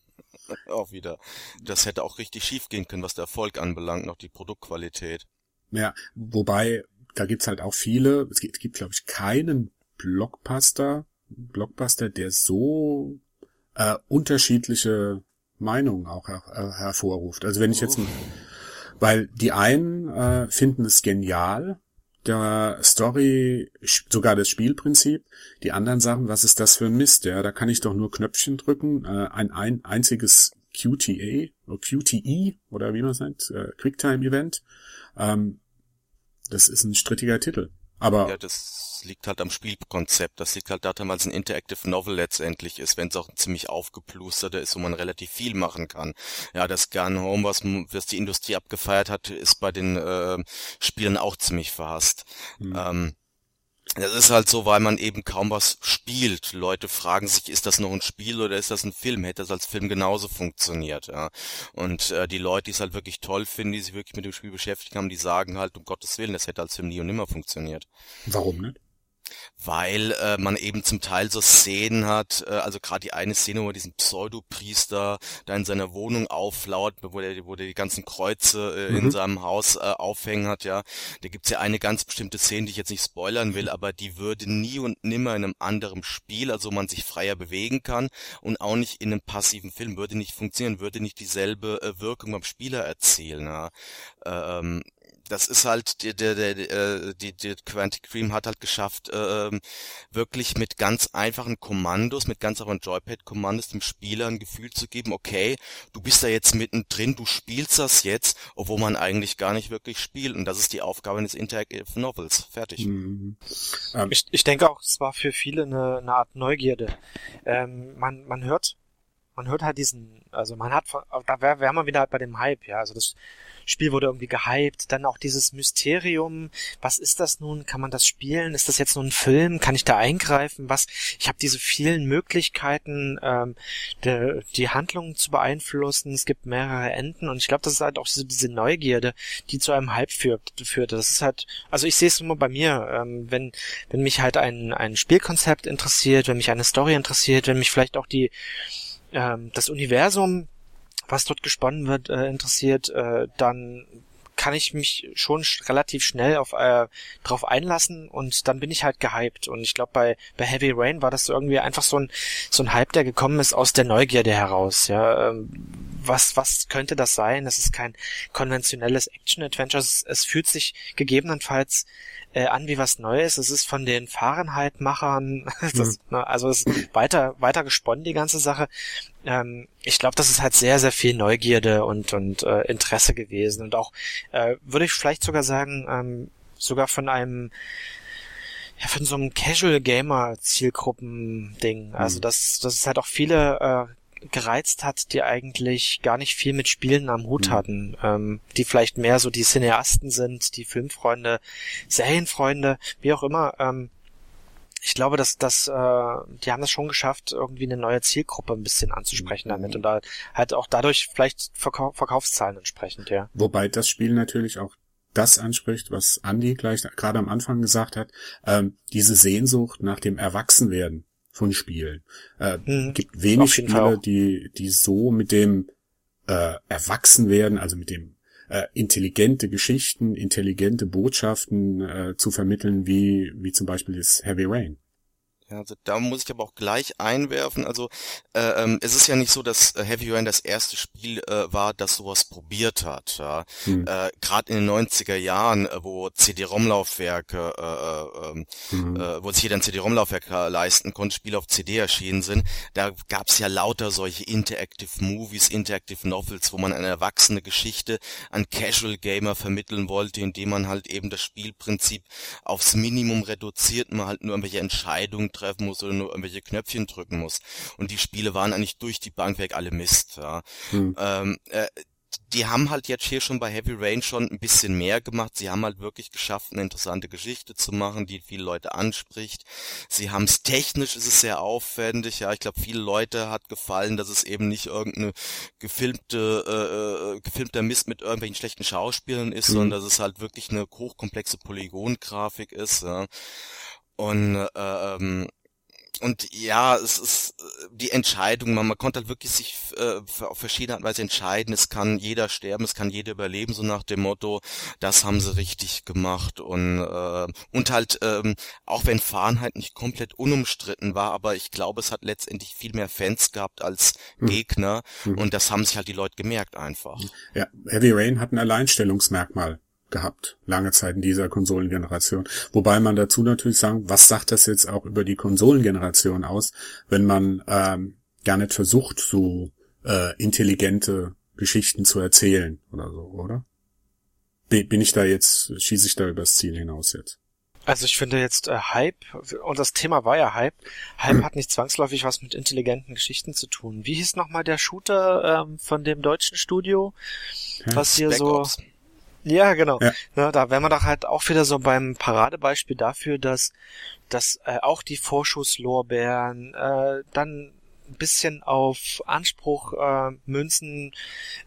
auch wieder. Das hätte auch richtig schief gehen können, was der Erfolg anbelangt, noch die Produktqualität. Ja, wobei, da gibt's halt auch viele, es gibt, gibt glaube ich, keinen Blockbuster, Blockbuster, der so äh, unterschiedliche Meinungen auch her äh, hervorruft. Also wenn ich jetzt, Oh. weil die einen äh, finden es genial, der Story, sogar das Spielprinzip, die anderen sagen, was ist das für ein Mist, ja, da kann ich doch nur Knöpfchen drücken, äh, ein, ein einziges QTA oder QTE oder wie man es nennt, äh, Quicktime-Event. Ähm, das ist ein strittiger Titel. Aber Ja, das liegt halt am Spielkonzept. Das liegt halt daran, weil es ein Interactive Novel letztendlich ist, wenn es auch ein ziemlich aufgeplusterter ist, wo man relativ viel machen kann. Ja, das Gun Home, was, was die Industrie abgefeiert hat, ist bei den äh, Spielen auch ziemlich verhasst. Hm. Ähm, das ist halt so, weil man eben kaum was spielt. Leute fragen sich, ist das noch ein Spiel oder ist das ein Film? Hätte das als Film genauso funktioniert, ja. Und äh, die Leute, die es halt wirklich toll finden, die sich wirklich mit dem Spiel beschäftigt haben, die sagen halt, um Gottes Willen, das hätte als Film nie und nimmer funktioniert warum nicht? Weil äh, man eben zum Teil so Szenen hat, äh, also gerade die eine Szene, wo diesen Pseudopriester da in seiner Wohnung auflauert, wo der, wo der die ganzen Kreuze äh, in Mhm. seinem Haus äh, aufhängen hat, ja. Da gibt's ja eine ganz bestimmte Szene, die ich jetzt nicht spoilern will, aber die würde nie und nimmer in einem anderen Spiel, also man sich freier bewegen kann und auch nicht in einem passiven Film, würde nicht funktionieren, würde nicht dieselbe äh, Wirkung beim Spieler erzielen, ja. Ähm, das ist halt der der der äh, die die Quantic Dream hat halt geschafft ähm, wirklich mit ganz einfachen Kommandos mit ganz einfachen Joypad Kommandos dem Spieler ein Gefühl zu geben okay du bist da jetzt mittendrin du spielst das jetzt obwohl man eigentlich gar nicht wirklich spielt und das ist die Aufgabe eines Interactive Novels fertig Mhm. Ich, ich denke auch, es war für viele eine, eine Art Neugierde. Ähm, man, man hört, man hört halt diesen, also man hat, da wär- wären wir wieder halt bei dem Hype, ja, also das Spiel wurde irgendwie gehypt, dann auch dieses Mysterium, was ist das nun, kann man das spielen, ist das jetzt nur ein Film, kann ich da eingreifen, was, ich habe diese vielen Möglichkeiten, ähm, de, die Handlung zu beeinflussen, es gibt mehrere Enden und ich glaube, das ist halt auch diese, diese Neugierde, die zu einem Hype führt, führte. Das ist halt, also ich sehe es immer bei mir, ähm, wenn, wenn mich halt ein, ein Spielkonzept interessiert, wenn mich eine Story interessiert, wenn mich vielleicht auch die, ähm, das Universum, was dort gesponnen wird, äh, interessiert, äh, dann kann ich mich schon sch relativ schnell auf äh, drauf einlassen und dann bin ich halt gehypt. Und ich glaube bei bei Heavy Rain war das so irgendwie einfach so ein so ein Hype der gekommen ist aus der Neugierde heraus ja. Ähm, was, was könnte das sein? Es ist kein konventionelles Action-Adventure. Es, es, fühlt sich gegebenenfalls äh, an wie was Neues. Es ist von den Fahrenheit-Machern, mhm. ne, also es ist weiter, weiter gesponnen, die ganze Sache. Ähm, ich glaube, das ist halt sehr, sehr viel Neugierde und, und äh, Interesse gewesen. Und auch, äh, würde ich vielleicht sogar sagen, ähm, sogar von einem ja, von so einem Casual Gamer Zielgruppen Ding. Also, mhm. dass, dass es halt auch viele äh, gereizt hat, die eigentlich gar nicht viel mit Spielen am Hut mhm. hatten, ähm, die vielleicht mehr so die Cineasten sind, die Filmfreunde, Serienfreunde, wie auch immer. Ähm, ich glaube, dass, dass äh, die haben das schon geschafft, irgendwie eine neue Zielgruppe ein bisschen anzusprechen damit mhm. und da halt auch dadurch vielleicht Verkau Verkaufszahlen entsprechend, ja. Wobei das Spiel natürlich auch das anspricht, was Andy gleich gerade am Anfang gesagt hat, ähm, diese Sehnsucht nach dem Erwachsenwerden von Spielen. Äh, mhm. gibt wenig Spiele, die, die so mit dem äh, Erwachsenwerden, also mit dem äh, intelligente Geschichten, intelligente Botschaften äh, zu vermitteln, wie, wie zum Beispiel das Heavy Rain. Ja, also da muss ich aber auch gleich einwerfen. Also äh, ähm, es ist ja nicht so, dass äh, Heavy Rain das erste Spiel äh, war, das sowas probiert hat. Ja? Hm. Äh, Gerade in den 90er Jahren, äh, wo CD-ROM-Laufwerke, äh, äh, ähm, hm. äh, wo sich jeder ein CD-ROM-Laufwerk leisten konnte, Spiele auf CD erschienen sind, da gab es ja lauter solche Interactive Movies, Interactive Novels, wo man eine erwachsene Geschichte an Casual Gamer vermitteln wollte, indem man halt eben das Spielprinzip aufs Minimum reduziert, man halt nur irgendwelche Entscheidungen treffen muss oder nur irgendwelche Knöpfchen drücken muss. Und die Spiele waren eigentlich durch die Bank weg alle Mist. Ja. Hm. Ähm, äh, die haben halt jetzt hier schon bei Heavy Rain schon ein bisschen mehr gemacht. Sie haben halt wirklich geschafft, eine interessante Geschichte zu machen, die viele Leute anspricht. Sie haben es technisch, ist es sehr aufwendig. Ja, ich glaube, viele Leute hat gefallen, dass es eben nicht irgendeine gefilmte, äh, äh gefilmter Mist mit irgendwelchen schlechten Schauspielern ist, mhm. sondern dass es halt wirklich eine hochkomplexe Polygongrafik ist. Ja. Und äh, ähm, und ja, es ist äh, die Entscheidung, man, man konnte halt wirklich sich äh, auf verschiedene Art und Weise entscheiden. Es kann jeder sterben, es kann jeder überleben, so nach dem Motto, das haben sie richtig gemacht. Und, äh, und halt, ähm, auch wenn Fahrenheit nicht komplett unumstritten war, aber ich glaube, es hat letztendlich viel mehr Fans gehabt als hm. Gegner. Hm. Und das haben sich halt die Leute gemerkt einfach. Ja, Heavy Rain hat ein Alleinstellungsmerkmal gehabt, lange Zeit in dieser Konsolengeneration. Wobei man dazu natürlich sagen, was sagt das jetzt auch über die Konsolengeneration aus, wenn man ähm, gar nicht versucht, so äh, intelligente Geschichten zu erzählen oder so, oder? Bin ich da jetzt, schieße ich da übers Ziel hinaus jetzt? Also ich finde jetzt äh, Hype, und das Thema war ja Hype, Hype hat nicht zwangsläufig was mit intelligenten Geschichten zu tun. Wie hieß nochmal der Shooter ähm, von dem deutschen Studio, was hier so... Ops. Ja, genau. Ja. Na, da wären wir doch halt auch wieder so beim Paradebeispiel dafür, dass, dass äh, auch die Vorschusslorbeeren äh, dann ein bisschen auf Anspruch äh, münzen,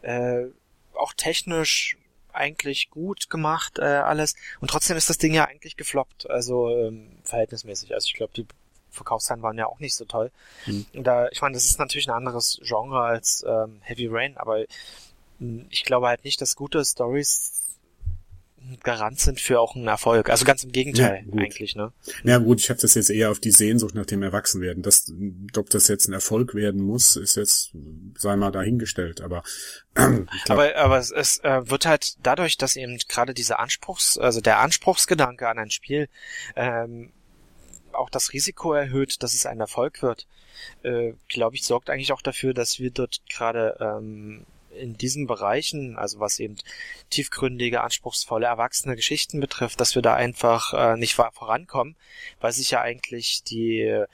äh, auch technisch eigentlich gut gemacht, äh, alles. Und trotzdem ist das Ding ja eigentlich gefloppt, also ähm, verhältnismäßig. Also ich glaube, die Verkaufszahlen waren ja auch nicht so toll. Mhm. Da, ich meine, das ist natürlich ein anderes Genre als ähm, Heavy Rain, aber hm, ich glaube halt nicht, dass gute Stories Garant sind für auch einen Erfolg. Also ganz im Gegenteil ja, eigentlich, ne? Ja gut, ich habe das jetzt eher auf die Sehnsucht nach dem Erwachsenwerden. Das, ob das jetzt ein Erfolg werden muss, ist jetzt, sei mal dahingestellt. Aber aber, aber es, es äh, wird halt dadurch, dass eben gerade dieser Anspruchs, also der Anspruchsgedanke an ein Spiel ähm, auch das Risiko erhöht, dass es ein Erfolg wird, äh, glaube ich, sorgt eigentlich auch dafür, dass wir dort gerade ähm, in diesen Bereichen, also was eben tiefgründige, anspruchsvolle, erwachsene Geschichten betrifft, dass wir da einfach äh, nicht vorankommen, weil sich ja eigentlich die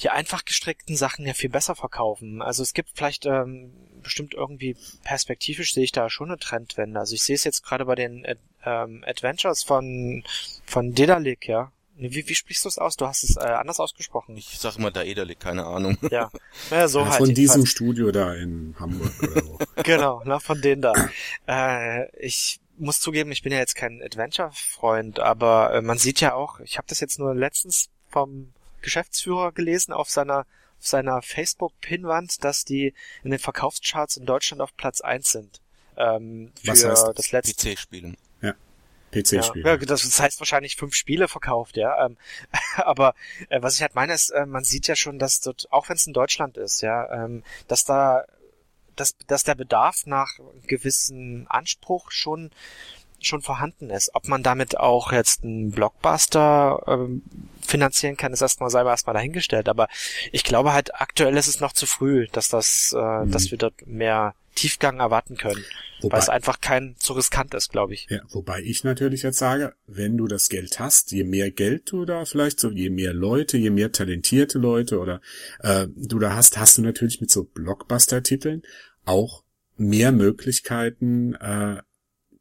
die einfach gestrickten Sachen ja viel besser verkaufen. Also es gibt vielleicht ähm, bestimmt irgendwie perspektivisch sehe ich da schon eine Trendwende. Also ich sehe es jetzt gerade bei den äh, ähm, Adventures von von Dedalic, ja, wie, wie sprichst du es aus? Du hast es äh, anders ausgesprochen. Ich sag immer Daedalic, keine Ahnung. Ja, ja so ja, halt. Von diesem Fall. Studio da in Hamburg oder so. genau, na, von denen da. Äh, ich muss zugeben, ich bin ja jetzt kein Adventure-Freund, aber äh, man sieht ja auch, ich habe das jetzt nur letztens vom Geschäftsführer gelesen auf seiner auf seiner Facebook-Pinwand, dass die in den Verkaufscharts in Deutschland auf Platz eins sind. Ähm, für Was heißt das, das letzte PC-Spielen. PC-Spiel. Ja, das heißt wahrscheinlich fünf Spiele verkauft, ja. Ähm, aber äh, was ich halt meine ist, äh, man sieht ja schon, dass dort, auch wenn es in Deutschland ist, ja, ähm, dass da dass, dass der Bedarf nach gewissen Anspruch schon schon vorhanden ist. Ob man damit auch jetzt einen Blockbuster ähm, finanzieren kann, ist erstmal selber erstmal dahingestellt. Aber ich glaube halt, aktuell ist es noch zu früh, dass das, äh, mhm. dass wir dort mehr Tiefgang erwarten können. Wobei, weil es einfach kein zu riskant ist, glaube ich. Ja, wobei ich natürlich jetzt sage, wenn du das Geld hast, je mehr Geld du da vielleicht so, je mehr Leute, je mehr talentierte Leute oder äh, du da hast, hast du natürlich mit so Blockbuster-Titeln auch mehr Möglichkeiten, äh,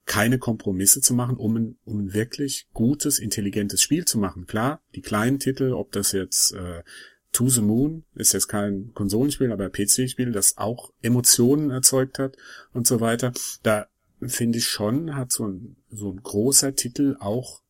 keine Kompromisse zu machen, um ein, um ein wirklich gutes, intelligentes Spiel zu machen. Klar, die kleinen Titel, ob das jetzt äh, To the Moon ist jetzt kein Konsolenspiel, aber PC-Spiel, das auch Emotionen erzeugt hat und so weiter. Da finde ich schon, hat so ein, so ein großer Titel auch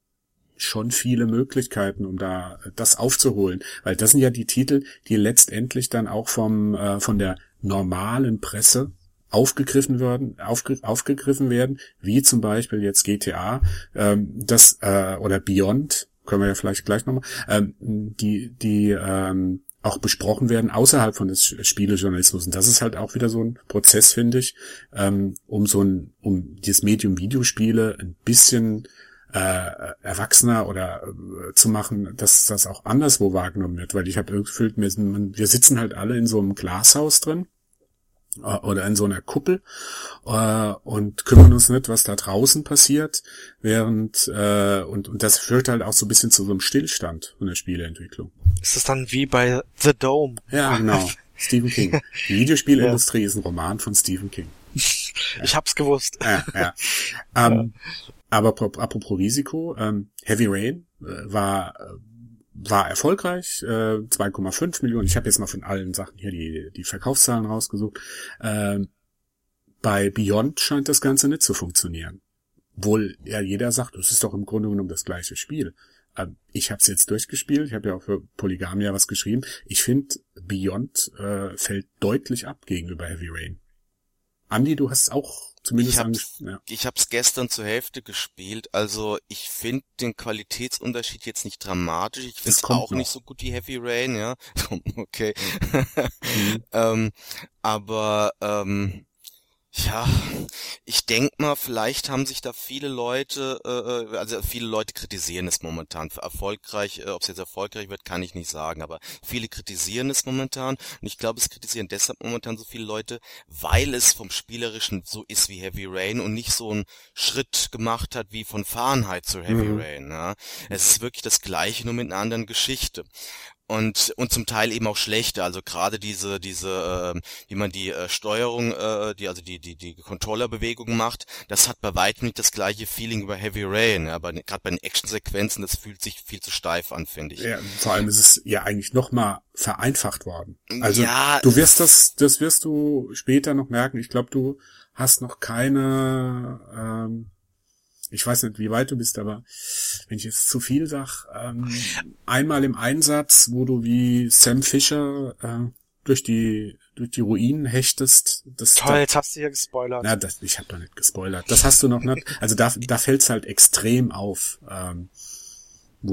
schon viele Möglichkeiten, um da das aufzuholen, weil das sind ja die Titel, die letztendlich dann auch vom äh, von der normalen Presse aufgegriffen werden, aufge, aufgegriffen werden, wie zum Beispiel jetzt GTA, ähm, das äh, oder Beyond, können wir ja vielleicht gleich nochmal, ähm, die, die ähm, auch besprochen werden außerhalb von des Spielejournalismus. Und das ist halt auch wieder so ein Prozess, finde ich, ähm, um so ein, um dieses Medium Videospiele ein bisschen äh, erwachsener oder äh, zu machen, dass das auch anderswo wahrgenommen wird, weil ich habe gefühlt, wir, wir sitzen halt alle in so einem Glashaus drin oder in so einer Kuppel äh, und kümmern uns nicht, was da draußen passiert, während äh, und, und das führt halt auch so ein bisschen zu so einem Stillstand von der Spieleentwicklung. Ist das dann wie bei The Dome? Ja, genau. Stephen King. Die Videospielindustrie ja. ist ein Roman von Stephen King. Ich hab's gewusst. Ja, ja. Ähm, ja. Aber apropos Risiko, ähm, Heavy Rain äh, war äh, war erfolgreich, äh, 2,5 Millionen. Ich habe jetzt mal von allen Sachen hier die, die Verkaufszahlen rausgesucht. Ähm, bei Beyond scheint das Ganze nicht zu funktionieren. Wohl ja jeder sagt, es ist doch im Grunde genommen das gleiche Spiel. Ähm, ich habe es jetzt durchgespielt, ich habe ja auch für Polygamia was geschrieben. Ich finde, Beyond äh, fällt deutlich ab gegenüber Heavy Rain. Andy, du hast auch Zumindest ich hab's, ja. ich hab's gestern zur Hälfte gespielt, also ich finde den Qualitätsunterschied jetzt nicht dramatisch. Ich finde es auch noch. nicht so gut wie Heavy Rain, ja. okay. mhm. ähm, aber ähm, ja, ich denk mal, vielleicht haben sich da viele Leute, äh, äh, also viele Leute kritisieren es momentan. Für erfolgreich, äh, ob es jetzt erfolgreich wird, kann ich nicht sagen, aber viele kritisieren es momentan. Und ich glaube, es kritisieren deshalb momentan so viele Leute, weil es vom Spielerischen so ist wie Heavy Rain und nicht so einen Schritt gemacht hat wie von Fahrenheit zu Heavy mhm. Rain. Ja. Es ist wirklich das Gleiche, nur mit einer anderen Geschichte und und zum Teil eben auch schlechte. Also gerade diese diese äh, wie man die äh, Steuerung äh, die also die die die Controllerbewegung macht das hat bei weitem nicht das gleiche Feeling über Heavy Rain. Aber gerade bei den Actionsequenzen das fühlt sich viel zu steif an finde ich. Ja, vor allem ist es ja eigentlich noch mal vereinfacht worden. Also ja, du wirst das das wirst du später noch merken. Ich glaube du hast noch keine ähm, ich weiß nicht, wie weit du bist, aber wenn ich jetzt zu viel sag, ähm, einmal im Einsatz, wo du wie Sam Fisher äh, durch die durch die Ruinen hechtest. Das Toll, da, jetzt hast du hier gespoilert. Na, das, ich habe doch nicht gespoilert. Das hast du noch nicht. Also da, da fällt's halt extrem auf. Ähm,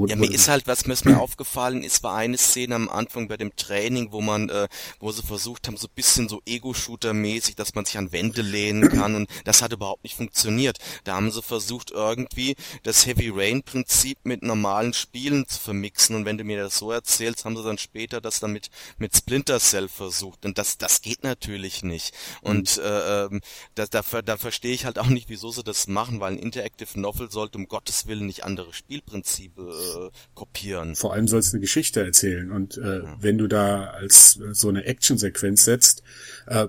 ja, mir ist halt, was mir, mir aufgefallen ist, war eine Szene am Anfang bei dem Training, wo man, äh, wo sie versucht haben, so bisschen so Ego-Shooter-mäßig, dass man sich an Wände lehnen kann und das hat überhaupt nicht funktioniert. Da haben sie versucht, irgendwie das Heavy Rain-Prinzip mit normalen Spielen zu vermixen und wenn du mir das so erzählst, haben sie dann später das dann mit, mit Splinter Cell versucht und das, das geht natürlich nicht. Und mhm. äh, ähm, da, da, da verstehe ich halt auch nicht, wieso sie das machen, weil ein Interactive Novel sollte um Gottes Willen nicht andere Spielprinzipe äh, kopieren. Vor allem soll es eine Geschichte erzählen und äh, ja. wenn du da als äh, so eine Actionsequenz setzt, äh,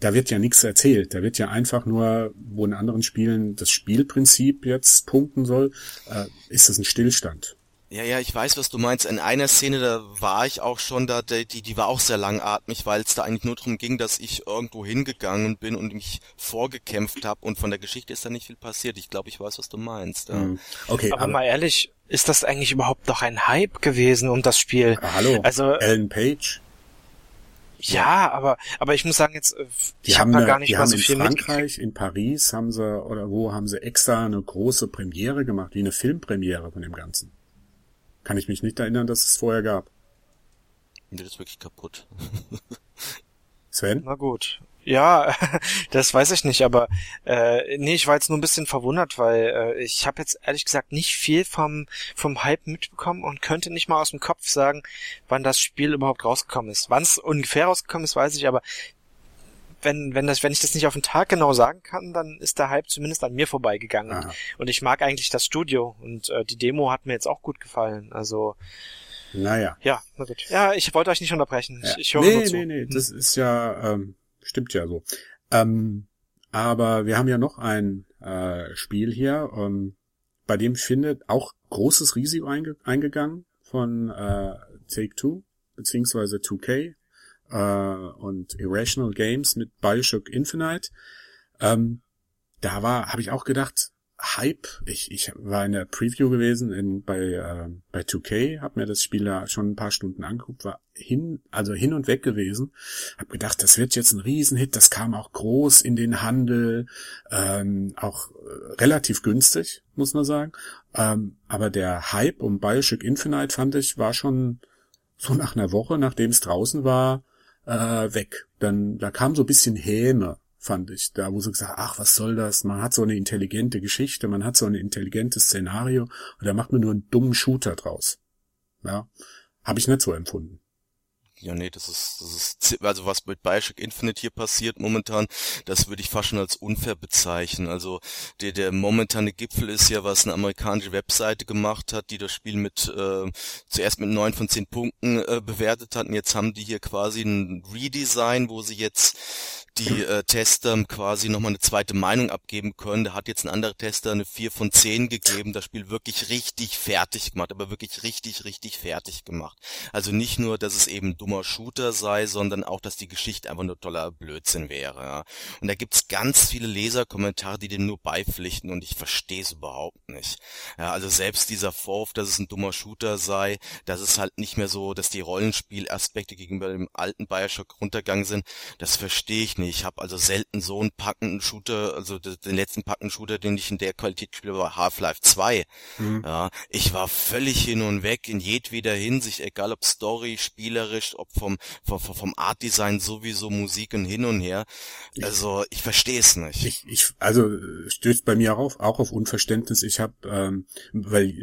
da wird ja nichts erzählt. Da wird ja einfach nur, wo in anderen Spielen das Spielprinzip jetzt punkten soll, äh, ist es ein Stillstand. Ja, ja, ich weiß, was du meinst. In einer Szene, da war ich auch schon da, die, die war auch sehr langatmig, weil es da eigentlich nur darum ging, dass ich irgendwo hingegangen bin und mich vorgekämpft habe und von der Geschichte ist da nicht viel passiert. Ich glaube, ich weiß, was du meinst. Ja. Hm. Okay, aber, aber, mal ehrlich, ist das eigentlich überhaupt noch ein Hype gewesen um das Spiel? Ah, hallo, also Ellen Page. Ja, aber aber ich muss sagen jetzt, äh, die ich habe hab da gar nicht die mal so viel in Frankreich, in Paris haben sie oder wo haben sie extra eine große Premiere gemacht, wie eine Filmpremiere von dem Ganzen. Kann ich mich nicht erinnern, dass es vorher gab. Das ist wirklich kaputt. Sven? Na gut. Ja, das weiß ich nicht, aber äh, nee, ich war jetzt nur ein bisschen verwundert, weil äh, ich habe jetzt ehrlich gesagt nicht viel vom vom Hype mitbekommen und könnte nicht mal aus dem Kopf sagen, wann das Spiel überhaupt rausgekommen ist. Wann es ungefähr rausgekommen ist, weiß ich, aber wenn wenn das wenn ich das nicht auf den Tag genau sagen kann, dann ist der Hype zumindest an mir vorbeigegangen. Und, und ich mag eigentlich das Studio und äh, die Demo hat mir jetzt auch gut gefallen. Also naja. Ja, na gut. Ja, ich wollte euch nicht unterbrechen. Ja. Ich, ich höre nee, nur zu. nee, nee, das ist ja, ähm, stimmt ja so. Ähm, aber wir haben ja noch ein äh, Spiel hier, ähm, bei dem findet auch großes Risiko einge eingegangen von äh, Take-Two, beziehungsweise 2K äh, und Irrational Games mit Bioshock Infinite. Ähm, da war, habe ich auch gedacht, Hype. Ich, ich war in der Preview gewesen in, bei, äh, bei 2K, habe mir das Spiel da schon ein paar Stunden angeguckt, war hin, also hin und weg gewesen. Hab gedacht, das wird jetzt ein Riesenhit, das kam auch groß in den Handel, ähm, auch äh, relativ günstig, muss man sagen. Ähm, aber der Hype um Bioshock Infinite fand ich, war schon so nach einer Woche, nachdem es draußen war, äh, weg. Dann, da kam so ein bisschen Häme fand ich. Da wo sie gesagt, ach, was soll das? Man hat so eine intelligente Geschichte, man hat so ein intelligentes Szenario und da macht man nur einen dummen Shooter draus. Ja, habe ich nicht so empfunden. Ja, nee, das ist, das ist, also was mit Bioshock Infinite hier passiert momentan, das würde ich fast schon als unfair bezeichnen. Also der, der momentane Gipfel ist ja, was eine amerikanische Webseite gemacht hat, die das Spiel mit äh, zuerst mit neun von zehn Punkten äh, bewertet hat. Und jetzt haben die hier quasi ein Redesign, wo sie jetzt die äh, Tester quasi nochmal eine zweite Meinung abgeben können. Da hat jetzt ein anderer Tester eine 4 von 10 gegeben, das Spiel wirklich richtig fertig gemacht, aber wirklich richtig, richtig fertig gemacht. Also nicht nur, dass es eben dummer Shooter sei, sondern auch, dass die Geschichte einfach nur toller Blödsinn wäre. Ja. Und da gibt's ganz viele Leserkommentare, die dem nur beipflichten und ich verstehe es überhaupt nicht. Ja, also selbst dieser Vorwurf, dass es ein dummer Shooter sei, dass es halt nicht mehr so, dass die Rollenspielaspekte gegenüber dem alten Bioshock runtergegangen sind, das verstehe ich nicht. Ich habe also selten so einen packenden Shooter, also den letzten packenden Shooter, den ich in der Qualität spiele, war Half-Life 2. Mhm. Ja, ich war völlig hin und weg in jedweder Hinsicht, egal ob Story, spielerisch, ob vom vom, vom Art Design sowieso Musik und hin und her. Also ich verstehe es nicht. Ich, ich also stößt bei mir auch auf, auch auf Unverständnis. Ich habe, ähm, weil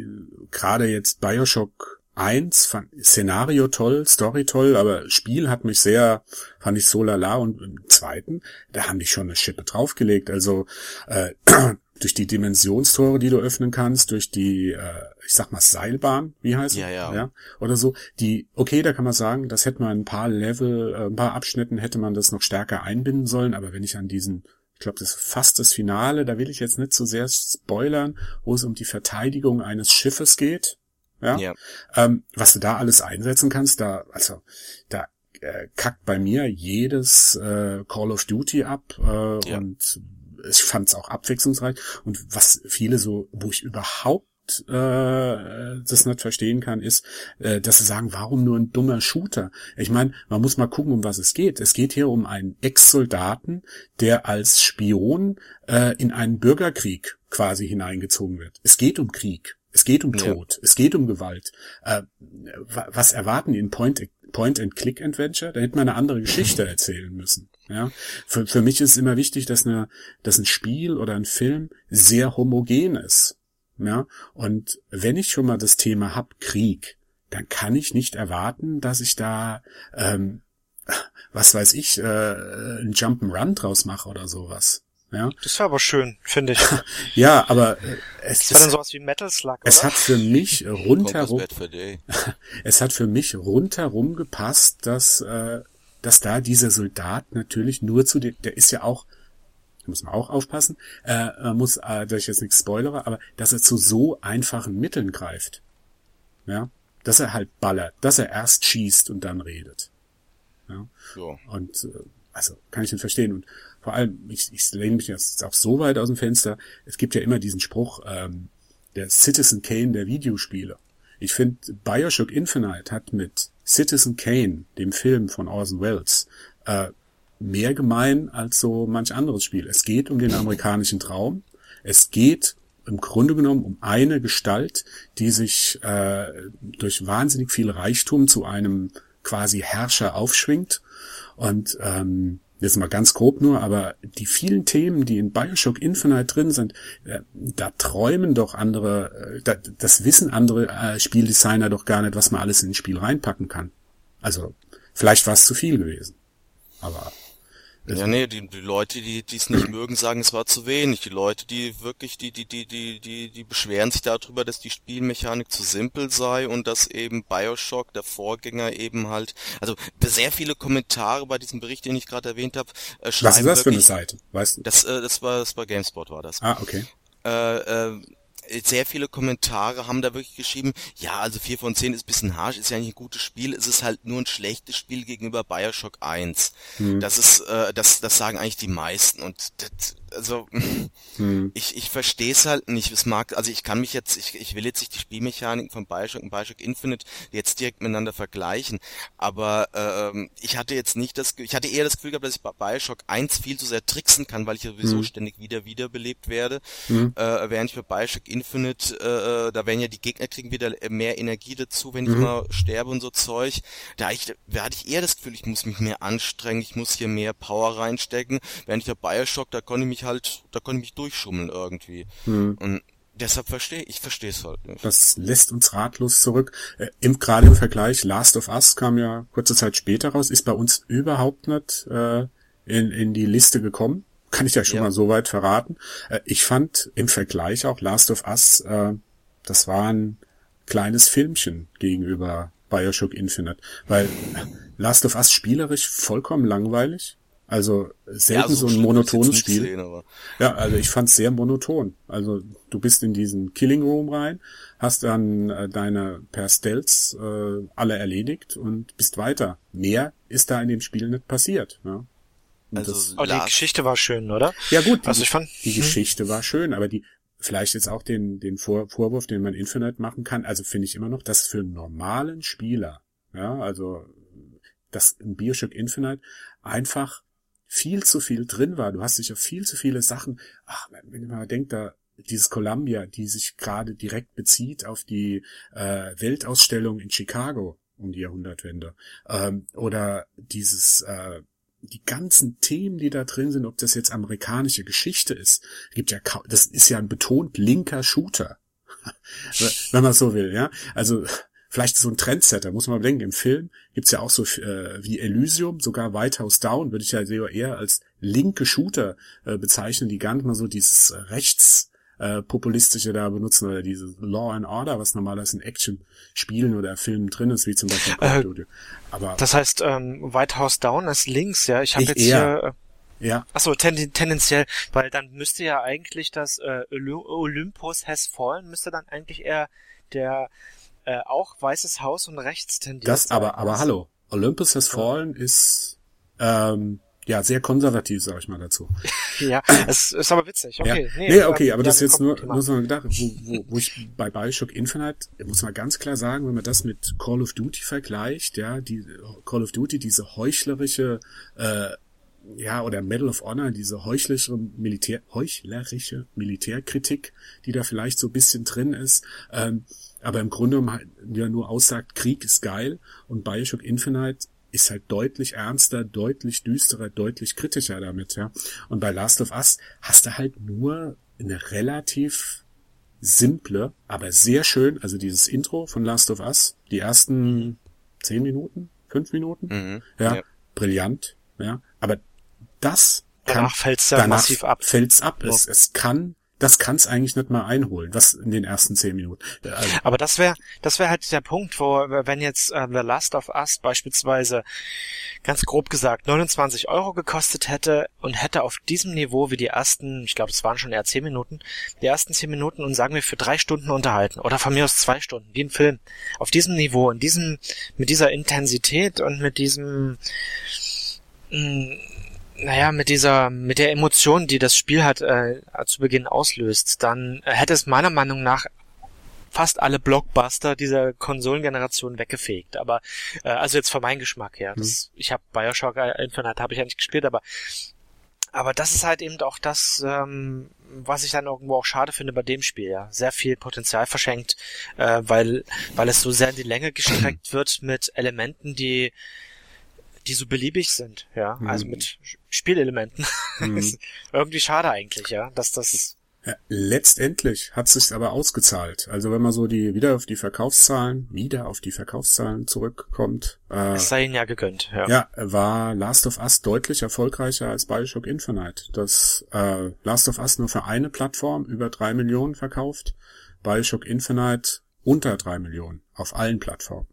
gerade jetzt Bioshock eins fand Szenario toll, Story toll, aber Spiel hat mich sehr, fand ich so lala und im zweiten, da haben die schon eine Schippe draufgelegt. Also äh, durch die Dimensionstore, die du öffnen kannst, durch die, äh, ich sag mal Seilbahn, wie heißt ja, ja. ja, oder so. Die, okay, da kann man sagen, das hätte man ein paar Level, äh, ein paar Abschnitten hätte man das noch stärker einbinden sollen. Aber wenn ich an diesen ich glaube, das ist fast das Finale, da will ich jetzt nicht so sehr spoilern, wo es um die Verteidigung eines Schiffes geht, ja. ja. Ähm, was du da alles einsetzen kannst, da, also, da äh, kackt bei mir jedes äh, Call of Duty ab äh, ja. und ich fand es auch abwechslungsreich. Und was viele so, wo ich überhaupt äh, das nicht verstehen kann, ist, äh, dass sie sagen, warum nur ein dummer Shooter? Ich meine, man muss mal gucken, um was es geht. Es geht hier um einen Ex-Soldaten, der als Spion äh, in einen Bürgerkrieg quasi hineingezogen wird. Es geht um Krieg. Es geht um Tod, ja. es geht um Gewalt. Äh, was erwarten die in Point, Point and Click Adventure? Da hätte man eine andere Geschichte erzählen müssen. Ja, für, für mich ist es immer wichtig, dass eine, dass ein Spiel oder ein Film sehr homogen ist. Ja, und wenn ich schon mal das Thema hab Krieg, dann kann ich nicht erwarten, dass ich da ähm, was weiß ich, äh, ein Jump'n'Run draus mache oder sowas. Ja. Das war aber schön, finde ich. ja, aber äh, es das war dann sowas wie Metal Slug, oder? Es hat für mich rundherum es hat für mich rundherum gepasst, dass äh, dass da dieser Soldat natürlich nur zu dem, der ist ja auch da muss man auch aufpassen, äh, man muss, äh, dass ich jetzt nichts spoilere, aber dass er zu so einfachen Mitteln greift. Ja, dass er halt ballert, dass er erst schießt und dann redet. Ja. So. Und äh, also kann ich nicht verstehen. Und vor allem, ich, ich lehne mich jetzt auch so weit aus dem Fenster, es gibt ja immer diesen Spruch, ähm, der Citizen Kane der Videospiele. Ich finde, Bioshock Infinite hat mit Citizen Kane, dem Film von Orson Welles, äh, mehr gemein als so manch anderes Spiel. Es geht um den amerikanischen Traum. Es geht im Grunde genommen um eine Gestalt, die sich äh, durch wahnsinnig viel Reichtum zu einem quasi Herrscher aufschwingt. Und ähm, jetzt mal ganz grob nur, aber die vielen Themen, die in Bioshock Infinite drin sind, äh, da träumen doch andere, äh, da, das wissen andere äh, Spieldesigner doch gar nicht, was man alles in ein Spiel reinpacken kann. Also vielleicht war es zu viel gewesen. Aber ja, nee, die, die Leute, die es nicht mögen, sagen, es war zu wenig. Die Leute, die wirklich, die, die, die, die, die, die beschweren sich darüber, dass die Spielmechanik zu simpel sei und dass eben Bioshock, der Vorgänger, eben halt, also sehr viele Kommentare bei diesem Bericht, den ich gerade erwähnt habe, äh, schreiben Was ist das wirklich, für eine Seite? Weißt du? Das, äh, das war, das war GameSpot war das. Ah, okay. Äh, äh, sehr viele Kommentare haben da wirklich geschrieben, ja, also 4 von 10 ist bisschen harsch, ist ja nicht ein gutes Spiel, es ist halt nur ein schlechtes Spiel gegenüber Bioshock 1. Hm. Das ist, äh, das, das sagen eigentlich die meisten und das, also hm. ich, ich verstehe es halt nicht. Es mag, also ich kann mich jetzt, ich, ich will jetzt nicht die Spielmechaniken von Bioshock und Bioshock Infinite jetzt direkt miteinander vergleichen, aber ähm, ich hatte jetzt nicht das, ich hatte eher das Gefühl gehabt, dass ich bei Bioshock 1 viel zu sehr tricksen kann, weil ich sowieso hm. ständig wieder wiederbelebt werde, hm. äh, während ich bei Bioshock Infinite, äh, da werden ja die Gegner kriegen wieder mehr Energie dazu, wenn ich mhm. mal sterbe und so Zeug. Da, ich, da hatte ich eher das Gefühl, ich muss mich mehr anstrengen, ich muss hier mehr Power reinstecken, während ich bei Bioshock, da konnte ich mich halt, da konnte ich mich durchschummeln irgendwie. Hm. Und deshalb verstehe ich verstehe es halt nicht. Das lässt uns ratlos zurück. Äh, im, gerade im Vergleich, Last of Us kam ja kurze Zeit später raus, ist bei uns überhaupt nicht äh, in, in die Liste gekommen. Kann ich ja schon ja. mal so weit verraten. Äh, ich fand im Vergleich auch Last of Us, äh, das war ein kleines Filmchen gegenüber Bioshock Infinite. Weil Last of Us spielerisch vollkommen langweilig. Also selten ja, so, so ein monotones Spiel. Sehen, ja, also ich fand's sehr monoton. Also du bist in diesen Killing Room rein, hast dann äh, deine per Stealth äh, alle erledigt und bist weiter. Mehr ist da in dem Spiel nicht passiert. Ja. Also das, aber die Geschichte war schön, oder? Ja gut, also ich fand die hm. Geschichte war schön, aber die vielleicht jetzt auch den den Vor Vorwurf, den man Infinite machen kann. Also finde ich immer noch, dass für einen normalen Spieler, ja, also dass in Bioshock Infinite einfach viel zu viel drin war. Du hast dich auf viel zu viele Sachen, ach, wenn man denkt, da dieses Columbia, die sich gerade direkt bezieht auf die äh, Weltausstellung in Chicago um die Jahrhundertwende. Ähm, oder dieses äh, die ganzen Themen, die da drin sind, ob das jetzt amerikanische Geschichte ist, gibt ja das ist ja ein betont linker Shooter, wenn man so will, ja. Also vielleicht so ein Trendsetter, muss man bedenken. Im Film gibt's ja auch so äh, wie Elysium, sogar White House Down, würde ich ja eher als linke Shooter äh, bezeichnen, die gar nicht mal so dieses äh, rechts äh, populistische da benutzen oder diese Law and Order, was normalerweise in Action-Spielen oder Filmen drin ist, wie zum Beispiel Call of Duty. Aber das heißt, ähm, White House Down ist links, ja. Ich habe jetzt eher, hier äh, ja. Achso, ten, tendenziell, weil dann müsste ja eigentlich das äh, Olympus Has Fallen, müsste dann eigentlich eher der äh, auch Weißes Haus und rechts tendiert. Das aber, aber hallo. Olympus Has Fallen ist ähm, ja sehr konservativ, sag ich mal dazu. ja, es ist aber witzig. Okay, ja. nee, nee okay, aber das ist jetzt nur, nur so gedacht, wo, wo, wo ich bei Bioshock Infinite muss man ganz klar sagen, wenn man das mit Call of Duty vergleicht, ja, die Call of Duty diese heuchlerische äh, ja, oder Medal of Honor, diese heuchlerische Militär, heuchlerische Militärkritik, die da vielleicht so ein bisschen drin ist, ähm, aber im Grunde genommen ja nur aussagt, Krieg ist geil und Bioshock Infinite ist halt deutlich ernster, deutlich düsterer, deutlich kritischer damit, ja. Und bei Last of Us hast du halt nur eine relativ simple, aber sehr schön, also dieses Intro von Last of Us, die ersten zehn Minuten, fünf Minuten, mhm, ja, ja, brillant, ja. Aber das kann, danach fällt's ja danach massiv ab. Fällt's ab. Es, es kann das kann's eigentlich nicht mal einholen, was in den ersten zehn Minuten. Also Aber das wäre, das wäre halt der Punkt, wo, wenn jetzt äh, The Last of Us beispielsweise ganz grob gesagt 29 Euro gekostet hätte und hätte auf diesem Niveau wie die ersten, ich glaube, es waren schon eher zehn Minuten, die ersten zehn Minuten und sagen wir für drei Stunden unterhalten oder von mir aus zwei Stunden, wie ein Film, auf diesem Niveau, in diesem, mit dieser Intensität und mit diesem mh, mm, naja, mit dieser, mit der Emotion, die das Spiel hat, äh, zu Beginn auslöst, dann äh, hätte es meiner Meinung nach fast alle Blockbuster dieser Konsolengeneration weggefegt. Aber äh, also jetzt von meinem Geschmack her. Das, mhm. Ich habe Bioshock Infinite habe ich ja nicht gespielt, aber aber das ist halt eben auch das, ähm, was ich dann irgendwo auch schade finde bei dem Spiel, ja. Sehr viel Potenzial verschenkt, äh, weil, weil es so sehr in die Länge gestreckt wird mit Elementen, die die so beliebig sind, ja, mhm. also mit Spielelementen. Mhm. irgendwie schade eigentlich, ja, dass das ja, letztendlich hat es sich aber ausgezahlt. Also wenn man so die wieder auf die Verkaufszahlen, wieder auf die Verkaufszahlen zurückkommt. Äh, es sei ihnen ja gegönnt. Ja. ja, war Last of Us deutlich erfolgreicher als Bioshock Infinite. Das äh, Last of Us nur für eine Plattform über drei Millionen verkauft, Bioshock Infinite unter drei Millionen auf allen Plattformen.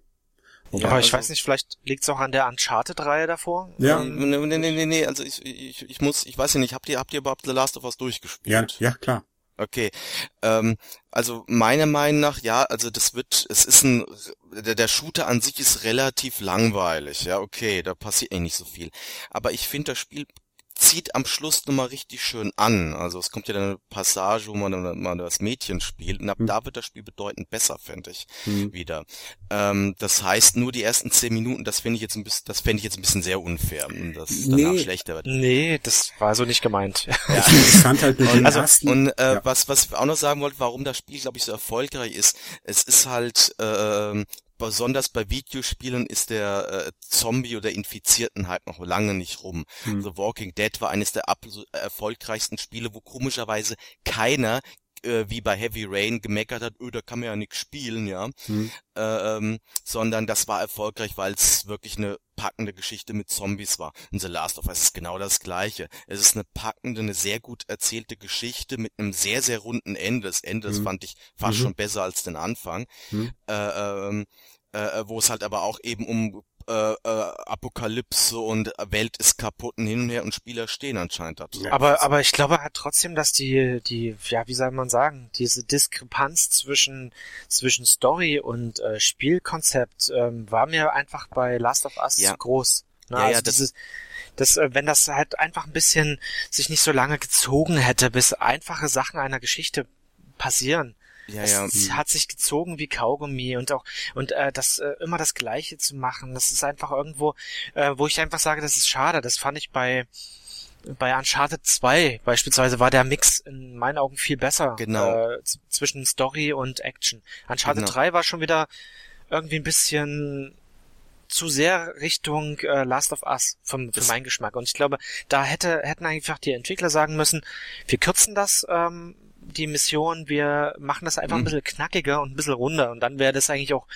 Ja, aber ich also, weiß nicht, vielleicht liegt es auch an der Uncharted-Reihe davor? Ja. Nee, nee, nee, nee, nee, also ich, ich, ich muss, ich weiß ja nicht, habt ihr, habt ihr überhaupt The Last of Us durchgespielt? Ja, ja, klar. Okay, ähm, also meiner Meinung nach, ja, also das wird, es ist ein, der, der Shooter an sich ist relativ langweilig, ja, okay, da passiert eh nicht so viel. Aber ich finde, das Spiel zieht am Schluss nochmal richtig schön an. Also es kommt ja dann eine Passage, wo man dann mal das Mädchen spielt und ab hm. da wird das Spiel bedeutend besser, fände ich, hm. wieder. Ähm, das heißt, nur die ersten zehn Minuten, das finde ich jetzt ein bisschen, das fände ich jetzt ein bisschen sehr unfair, dass nee. danach schlechter wird. Nee, das war so nicht gemeint. Ja. ich fand halt und, also, ersten, und äh, ja. was, was ich auch noch sagen wollte, warum das Spiel, glaube ich, so erfolgreich ist, es ist halt äh, besonders bei Videospielen ist der äh, Zombie- oder Infizierten halt noch lange nicht rum. Hm. The Walking Dead war eines der erfolgreichsten Spiele, wo komischerweise keiner äh, wie bei Heavy Rain gemeckert hat, öh, da kann man ja nichts spielen, ja. Hm. Äh, ähm, sondern das war erfolgreich, weil es wirklich eine packende Geschichte mit Zombies war. Und The Last of Us ist genau das gleiche. Es ist eine packende, eine sehr gut erzählte Geschichte mit einem sehr, sehr runden Ende. Das Ende, das hm. fand ich fast mhm. schon besser als den Anfang. Hm. Äh, ähm, äh, wo es halt aber auch eben um äh, äh, Apokalypse und Welt ist kaputt und hin und her und Spieler stehen anscheinend dazu. Aber, aber ich glaube halt trotzdem, dass die, die, ja, wie soll man sagen, diese Diskrepanz zwischen, zwischen Story und äh, Spielkonzept ähm, war mir einfach bei Last of Us ja. zu groß. Ne? Ja, also ja, das dieses, das, äh, wenn das halt einfach ein bisschen sich nicht so lange gezogen hätte, bis einfache Sachen einer Geschichte passieren, ja, ja. Es hm. hat sich gezogen wie Kaugummi und auch und äh, das äh, immer das Gleiche zu machen, das ist einfach irgendwo, äh, wo ich einfach sage, das ist schade. Das fand ich bei bei Uncharted 2 beispielsweise war der Mix in meinen Augen viel besser genau. äh, zwischen Story und Action. Uncharted genau. 3 war schon wieder irgendwie ein bisschen zu sehr Richtung äh, Last of Us vom, für meinen Geschmack. Und ich glaube, da hätte, hätten einfach die Entwickler sagen müssen, wir kürzen das ähm, die Mission, wir machen das einfach mhm. ein bisschen knackiger und ein bisschen runder und dann wäre das eigentlich auch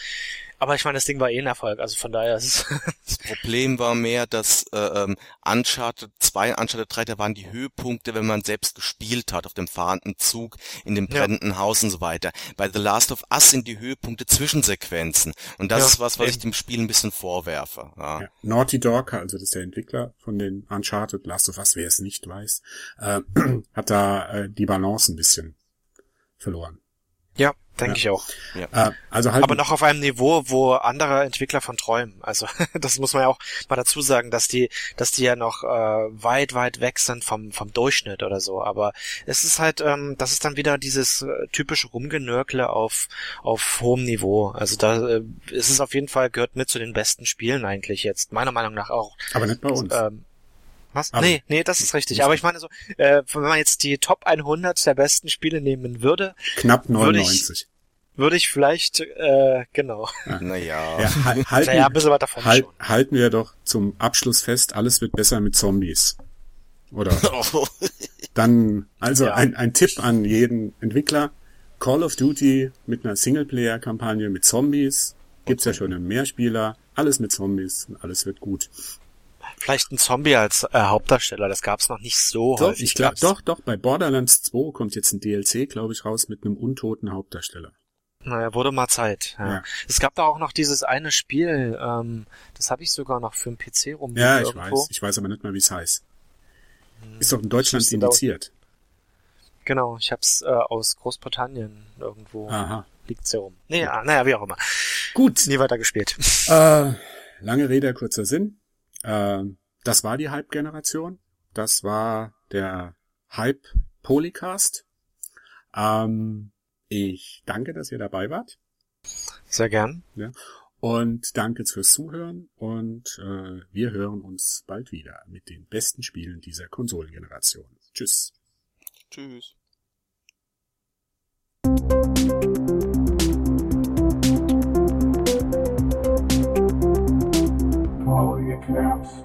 aber ich meine, das Ding war eh ein Erfolg, also von daher ist es. das Problem war mehr, dass äh, ähm, Uncharted 2, Uncharted 3, da waren die Höhepunkte, wenn man selbst gespielt hat, auf dem fahrenden Zug, in dem brennenden ja. Haus und so weiter. Bei The Last of Us sind die Höhepunkte Zwischensequenzen. Und das ja, ist was, was eben. ich dem Spiel ein bisschen vorwerfe. Ja. ja. Naughty Dog, also das ist der Entwickler von den Uncharted, Last of Us, wer es nicht weiß, äh, hat da äh, die Balance ein bisschen verloren. Ja, denke ja. ich auch. Ja. Äh, also halt Aber noch auf einem Niveau, wo andere Entwickler von träumen. Also das muss man ja auch mal dazu sagen, dass die, dass die ja noch äh, weit, weit weg sind vom vom Durchschnitt oder so. Aber es ist halt, ähm, das ist dann wieder dieses äh, typische Rumgenörkle auf auf hohem Niveau. Also da äh, ist es auf jeden Fall gehört mit zu den besten Spielen eigentlich jetzt meiner Meinung nach auch. Aber nicht bei uns. Ähm, was? Aber nee, nee, das ist richtig. Aber ich meine so, äh, wenn man jetzt die Top 100 der besten Spiele nehmen würde. Knapp 99. Würde ich, würde ich vielleicht, äh, genau. Ja. Naja. Ja, halten, naja, ein bisschen weiter von halt, Halten wir doch zum Abschluss fest, alles wird besser mit Zombies. Oder? Dann, also ja. ein, ein Tipp an jeden Entwickler. Call of Duty mit einer Singleplayer-Kampagne mit Zombies. Gibt's okay. ja schon im Mehrspieler. Alles mit Zombies. Alles wird gut. Vielleicht ein Zombie als äh, Hauptdarsteller, das gab's noch nicht so doch, häufig. Ich glaub, doch, doch, bei Borderlands 2 kommt jetzt ein DLC, glaube ich, raus mit einem untoten Hauptdarsteller. Naja, wurde mal Zeit. Ja. ja. Es gab da auch noch dieses eine Spiel, ähm, das habe ich sogar noch für den PC rum. Ja, ich irgendwo. weiß. Ich weiß aber nicht mal, wie es heißt. Hm, Ist doch in Deutschland indiziert. Genau, ich hab's äh, aus Großbritannien irgendwo. Aha. Liegt's ja rum. Nee, ja, naja, wie auch immer. Gut. Nie weiter gespielt. Äh, lange Rede, kurzer Sinn. Äh, das war die Hype-Generation. Das war der Hype-Polycast. Ähm, ich danke, dass ihr dabei wart. Sehr gern. Ja. Und danke fürs Zuhören und äh, wir hören uns bald wieder mit den besten Spielen dieser Konsolengeneration. Tschüss. Tschüss. collapse.